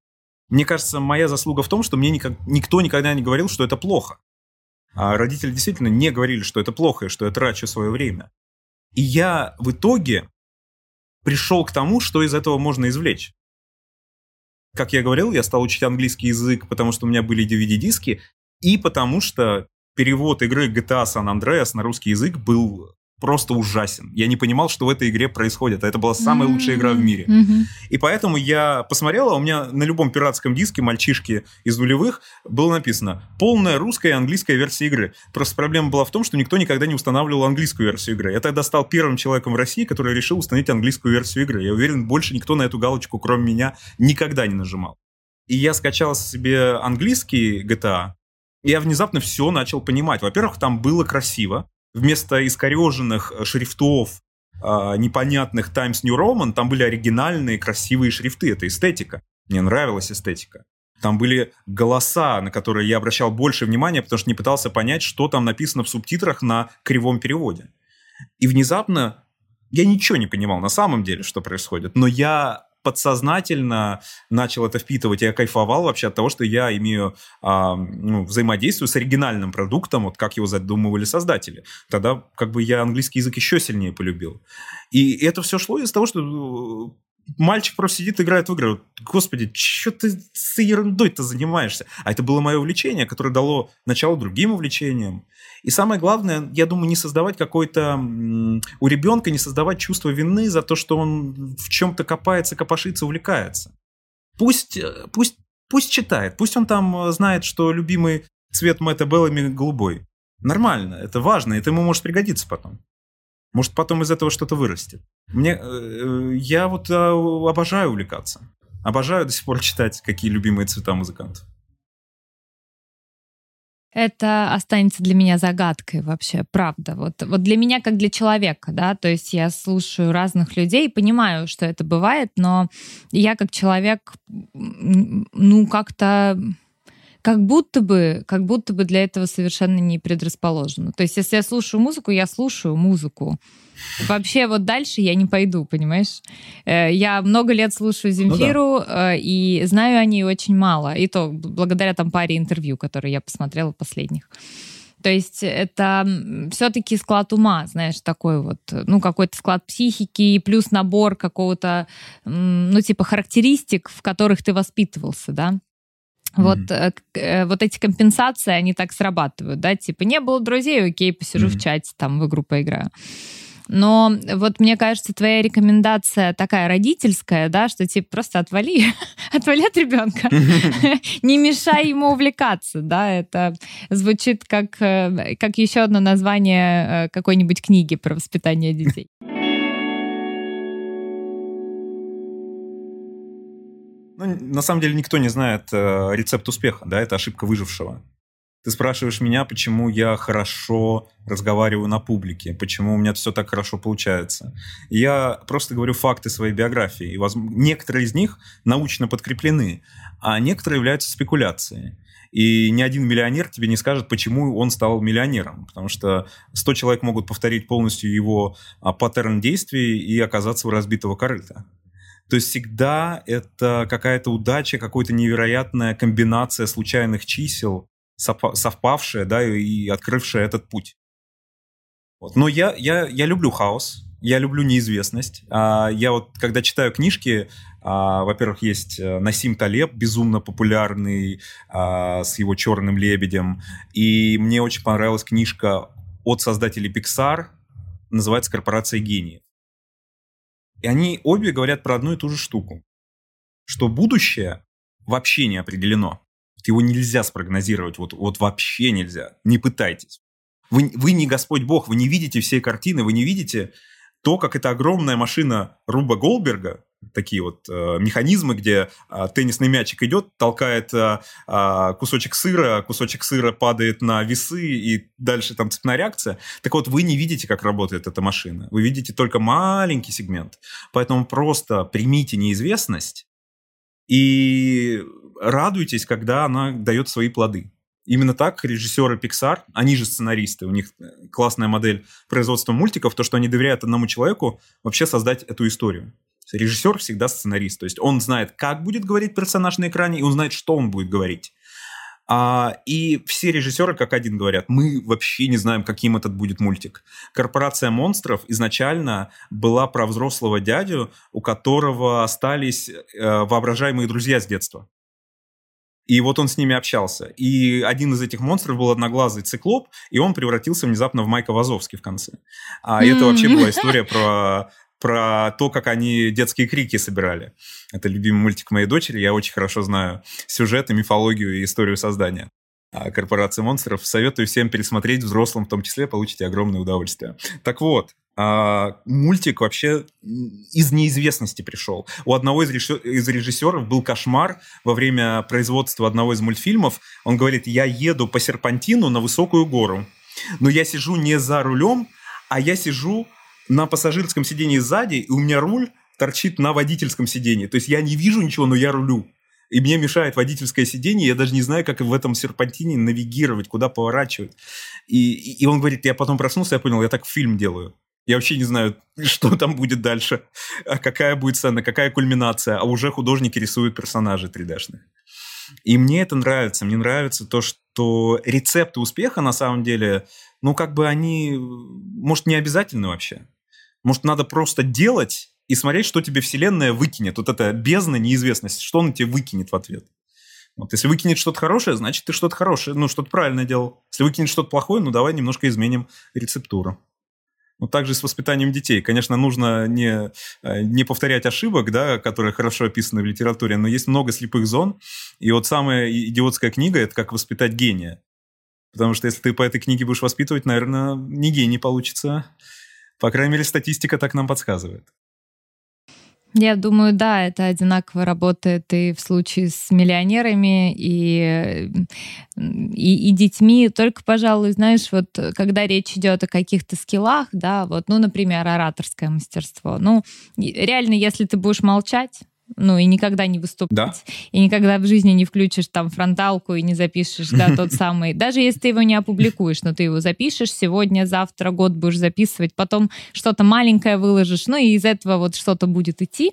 Мне кажется, моя заслуга в том, что мне никак, никто никогда не говорил, что это плохо. А родители действительно не говорили, что это плохо и что я трачу свое время. И я в итоге пришел к тому, что из этого можно извлечь. Как я говорил, я стал учить английский язык, потому что у меня были DVD-диски, и потому что перевод игры GTA San Andreas на русский язык был просто ужасен. Я не понимал, что в этой игре происходит. А это была самая лучшая игра в мире. И поэтому я посмотрел, а у меня на любом пиратском диске мальчишки из нулевых было написано полная русская и английская версия игры. Просто проблема была в том, что никто никогда не устанавливал английскую версию игры. Я тогда стал первым человеком в России, который решил установить английскую версию игры. Я уверен, больше никто на эту галочку, кроме меня, никогда не нажимал. И я скачал себе английский GTA, и я внезапно все начал понимать. Во-первых, там было красиво вместо искореженных э, шрифтов, э, непонятных Times New Roman, там были оригинальные красивые шрифты. Это эстетика. Мне нравилась эстетика. Там были голоса, на которые я обращал больше внимания, потому что не пытался понять, что там написано в субтитрах на кривом переводе. И внезапно я ничего не понимал на самом деле, что происходит, но я подсознательно начал это впитывать. Я кайфовал вообще от того, что я имею а, ну, взаимодействие с оригинальным продуктом, вот как его задумывали создатели. Тогда как бы я английский язык еще сильнее полюбил. И это все шло из того, что мальчик просто сидит, играет в игры. Господи, что ты с ерундой-то занимаешься? А это было мое увлечение, которое дало начало другим увлечениям. И самое главное, я думаю, не создавать какой-то... У ребенка не создавать чувство вины за то, что он в чем-то копается, копошится, увлекается. Пусть, э, пусть, пусть читает, пусть он там э, знает, что любимый цвет Мэтта Беллами голубой. Нормально, это важно, это ему может пригодиться потом. Может, потом из этого что-то вырастет. Мне, э, я вот э, обожаю увлекаться. Обожаю до сих пор читать, какие любимые цвета музыкантов. Это останется для меня загадкой вообще, правда. Вот, вот для меня как для человека, да, то есть я слушаю разных людей, понимаю, что это бывает, но я как человек, ну, как-то как будто бы, как будто бы для этого совершенно не предрасположена. То есть, если я слушаю музыку, я слушаю музыку. Вообще вот дальше я не пойду, понимаешь? Э, я много лет слушаю Земфиру, ну, да. Э, и знаю о ней очень мало. И то благодаря там паре интервью, которые я посмотрела последних. То есть это все-таки склад ума, знаешь, такой вот, ну, какой-то склад психики, плюс набор какого-то, ну, типа характеристик, в которых ты воспитывался, да. Вот, mm-hmm. вот эти компенсации, они так срабатывают, да, типа не было друзей, окей, посижу mm-hmm. в чате, там в игру поиграю. Но вот мне кажется, твоя рекомендация такая родительская, да, что типа просто отвали, отвали от ребенка, не мешай ему увлекаться, да, это звучит как, э, как еще одно название какой-нибудь книги про воспитание детей. Ну, на самом деле никто не знает э, рецепт успеха, да, это ошибка выжившего. Ты спрашиваешь меня, почему я хорошо разговариваю на публике, почему у меня все так хорошо получается. Я просто говорю факты своей биографии. И некоторые из них научно подкреплены, а некоторые являются спекуляцией. И ни один миллионер тебе не скажет, почему он стал миллионером. Потому что 100 человек могут повторить полностью его а, паттерн действий и оказаться у разбитого корыта. То есть всегда это какая-то удача, какая-то невероятная комбинация случайных чисел, совпавшая, да, и открывшая этот путь. Вот. Но я, я, я люблю хаос, я люблю неизвестность. А, я вот, когда читаю книжки, а, во-первых, есть э, Насим Талеб, безумно популярный, а, с его «Черным лебедем», и мне очень понравилась книжка от создателей Pixar, называется «Корпорация гениев». И они обе говорят про одну и ту же штуку. Что будущее вообще не определено. Его нельзя спрогнозировать, вот, вот вообще нельзя. Не пытайтесь. Вы, вы не Господь Бог, вы не видите всей картины, вы не видите то, как эта огромная машина Руба Голберга такие вот э, механизмы, где э, теннисный мячик идет, толкает э, э, кусочек сыра, кусочек сыра падает на весы, и дальше там цепная реакция. Так вот, вы не видите, как работает эта машина. Вы видите только маленький сегмент. Поэтому просто примите неизвестность и радуйтесь, когда она дает свои плоды. Именно так режиссеры Pixar, они же сценаристы, у них классная модель производства мультиков, то, что они доверяют одному человеку вообще создать эту историю. Режиссер всегда сценарист. То есть он знает, как будет говорить персонаж на экране, и он знает, что он будет говорить. А, и все режиссеры как один говорят, мы вообще не знаем, каким этот будет мультик. «Корпорация монстров» изначально была про взрослого дядю, у которого остались э, воображаемые друзья с детства. И вот он с ними общался. И один из этих монстров был одноглазый циклоп, и он превратился внезапно в Майка Вазовски в конце. А это вообще была история про про то, как они детские крики собирали. Это любимый мультик моей дочери, я очень хорошо знаю сюжет и мифологию и историю создания а, корпорации монстров. Советую всем пересмотреть, взрослым в том числе, получите огромное удовольствие. Так вот, а, мультик вообще из неизвестности пришел. У одного из, из режиссеров был кошмар во время производства одного из мультфильмов. Он говорит, я еду по серпантину на высокую гору, но я сижу не за рулем, а я сижу на пассажирском сидении сзади, и у меня руль торчит на водительском сидении. То есть я не вижу ничего, но я рулю. И мне мешает водительское сиденье, я даже не знаю, как в этом серпантине навигировать, куда поворачивать. И, и он говорит, я потом проснулся, я понял, я так фильм делаю. Я вообще не знаю, что там будет дальше, а какая будет сцена, какая кульминация, а уже художники рисуют персонажей 3D-шных. И мне это нравится. Мне нравится то, что рецепты успеха, на самом деле, ну, как бы они, может, не обязательны вообще. Может, надо просто делать и смотреть, что тебе Вселенная выкинет. Вот эта бездна неизвестности, что он тебе выкинет в ответ. Вот, если выкинет что-то хорошее, значит, ты что-то хорошее, ну, что-то правильно делал. Если выкинет что-то плохое, ну, давай немножко изменим рецептуру. Ну, также с воспитанием детей. Конечно, нужно не, э, не повторять ошибок, да, которые хорошо описаны в литературе, но есть много слепых зон. И вот самая идиотская книга – это «Как воспитать гения». Потому что если ты по этой книге будешь воспитывать, наверное, не гений получится. По крайней мере, статистика так нам подсказывает. Я думаю, да, это одинаково работает и в случае с миллионерами, и, и, и детьми. Только, пожалуй, знаешь, вот когда речь идет о каких-то скиллах, да, вот, ну, например, ораторское мастерство. Ну, реально, если ты будешь молчать, ну, и никогда не выступать. Да. И никогда в жизни не включишь там фронталку и не запишешь, да, тот самый. Даже если ты его не опубликуешь, но ты его запишешь сегодня, завтра, год будешь записывать, потом что-то маленькое выложишь, ну, и из этого вот что-то будет идти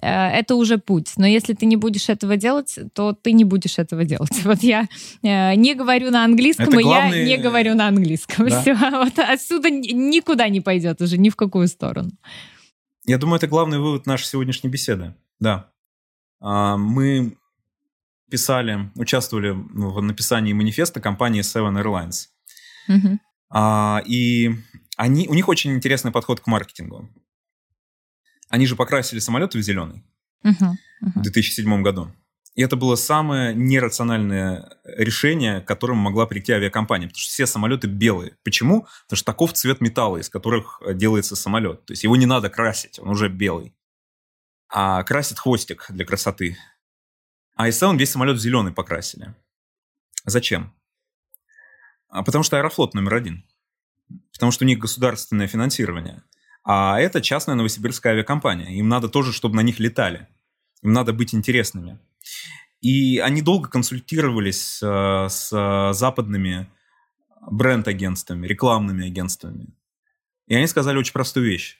э, это уже путь. Но если ты не будешь этого делать, то ты не будешь этого делать. Вот я э, не говорю на английском, это и главный... я не говорю на английском. Да. Все, вот отсюда никуда не пойдет уже, ни в какую сторону. Я думаю, это главный вывод нашей сегодняшней беседы. Да. А, мы писали, участвовали в написании манифеста компании Seven Airlines. Угу. И они, у них очень интересный подход к маркетингу. Они же покрасили самолеты в зеленый угу. в 2007 году. И это было самое нерациональное решение, к которому могла прийти авиакомпания, потому что все самолеты белые. Почему? Потому что таков цвет металла, из которых э, делается самолет. То есть его не надо красить, он уже белый. А красит хвостик для красоты. А из он весь самолет зеленый покрасили. Зачем? А потому что Аэрофлот номер один. Потому что у них государственное финансирование. А это частная новосибирская авиакомпания. Им надо тоже, чтобы на них летали. Им надо быть интересными. И они долго консультировались э, с западными бренд-агентствами, рекламными агентствами. И они сказали очень простую вещь.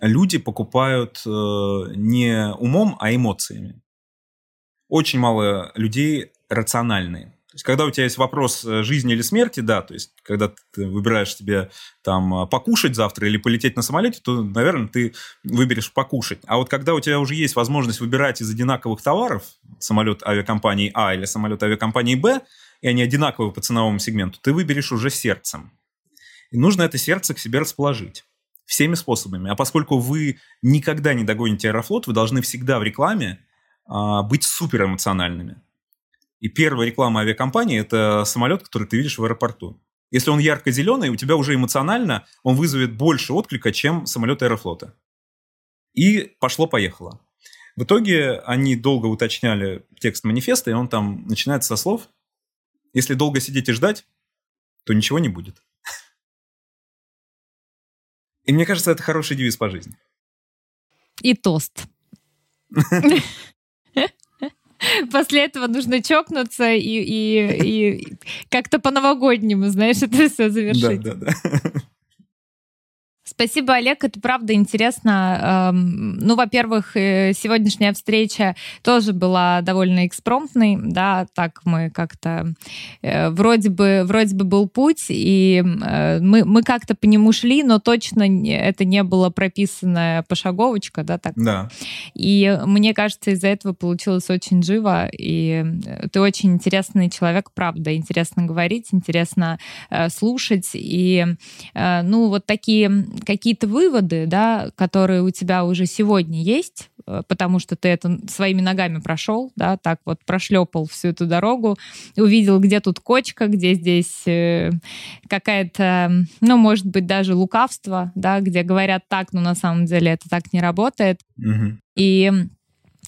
Люди покупают э, не умом, а эмоциями. Очень мало людей рациональные. То есть, когда у тебя есть вопрос э, жизни или смерти, да, то есть, когда ты выбираешь себе там э, покушать завтра или полететь на самолете, то, наверное, ты выберешь покушать. А вот когда у тебя уже есть возможность выбирать из одинаковых товаров самолет авиакомпании А или самолет авиакомпании Б, и они одинаковые по ценовому сегменту, ты выберешь уже сердцем. И нужно это сердце к себе расположить всеми способами. А поскольку вы никогда не догоните Аэрофлот, вы должны всегда в рекламе а, быть суперэмоциональными. И первая реклама авиакомпании – это самолет, который ты видишь в аэропорту. Если он ярко-зеленый, у тебя уже эмоционально он вызовет больше отклика, чем самолет Аэрофлота. И пошло-поехало. В итоге они долго уточняли текст манифеста, и он там начинается со слов «Если долго сидеть и ждать, то ничего не будет». И мне кажется, это хороший девиз по жизни. И тост. После этого нужно чокнуться и, и, и как-то по-новогоднему, знаешь, это все завершить. Да, да, да. Спасибо, Олег. Это правда интересно. Эм, ну, во-первых, э, сегодняшняя встреча тоже была довольно экспромтной, да, так мы как-то э, вроде бы вроде бы был путь, и э, мы, мы как-то по нему шли, но точно это не было прописанная пошаговочка, да, так. Да. И мне кажется, из-за этого получилось очень живо, и ты очень интересный человек, правда, интересно говорить, интересно слушать, и, ну, вот такие какие-то выводы, да, которые у тебя уже сегодня есть, э, потому что ты это своими ногами прошел, да, так вот прошлепал всю эту дорогу, увидел, где тут кочка, где здесь э, какая-то, ну, может быть, даже лукавство, да, где говорят так, но на самом деле это так не работает. Угу. И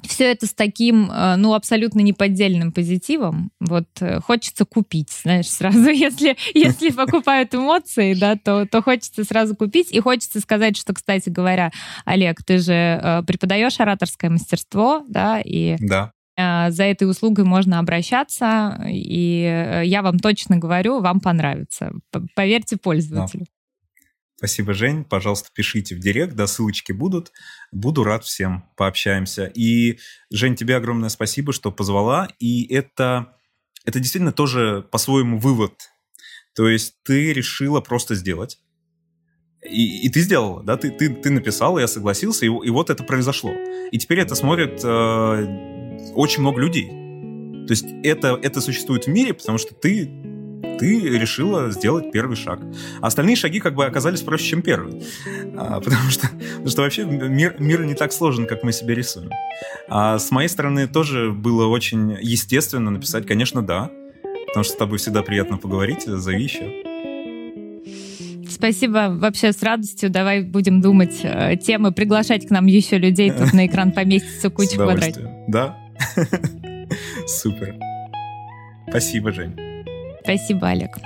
все это с таким, э, ну, абсолютно неподдельным позитивом. Вот э, хочется купить, знаешь, сразу. Если, если покупают эмоции, да, то, то хочется сразу купить. И хочется сказать, что, кстати говоря, Олег, ты же э, преподаешь ораторское мастерство, да, и да. За этой услугой можно обращаться, и я вам точно говорю, вам понравится. Поверьте пользователю. Спасибо, Жень. Пожалуйста, пишите в директ, да, ссылочки будут. Буду рад всем, пообщаемся. И, Жень, тебе огромное спасибо, что позвала. И это, это действительно тоже по-своему вывод. То есть ты решила просто сделать. И, и ты сделала, да, ты, ты, ты написала, я согласился, и, и вот это произошло. И теперь это смотрит э, очень много людей. То есть это, это существует в мире, потому что ты ты решила сделать первый шаг. Остальные шаги как бы оказались проще, чем первый. А, потому, что, потому что вообще мир, мир не так сложен, как мы себе рисуем. А с моей стороны тоже было очень естественно написать, конечно, да. Потому что с тобой всегда приятно поговорить, зови еще. Спасибо, вообще с радостью. Давай будем думать э, темы, приглашать к нам еще людей. Тут на экран поместится куча квадратов. Да? Супер. Спасибо, Жень. Спасибо, Олег.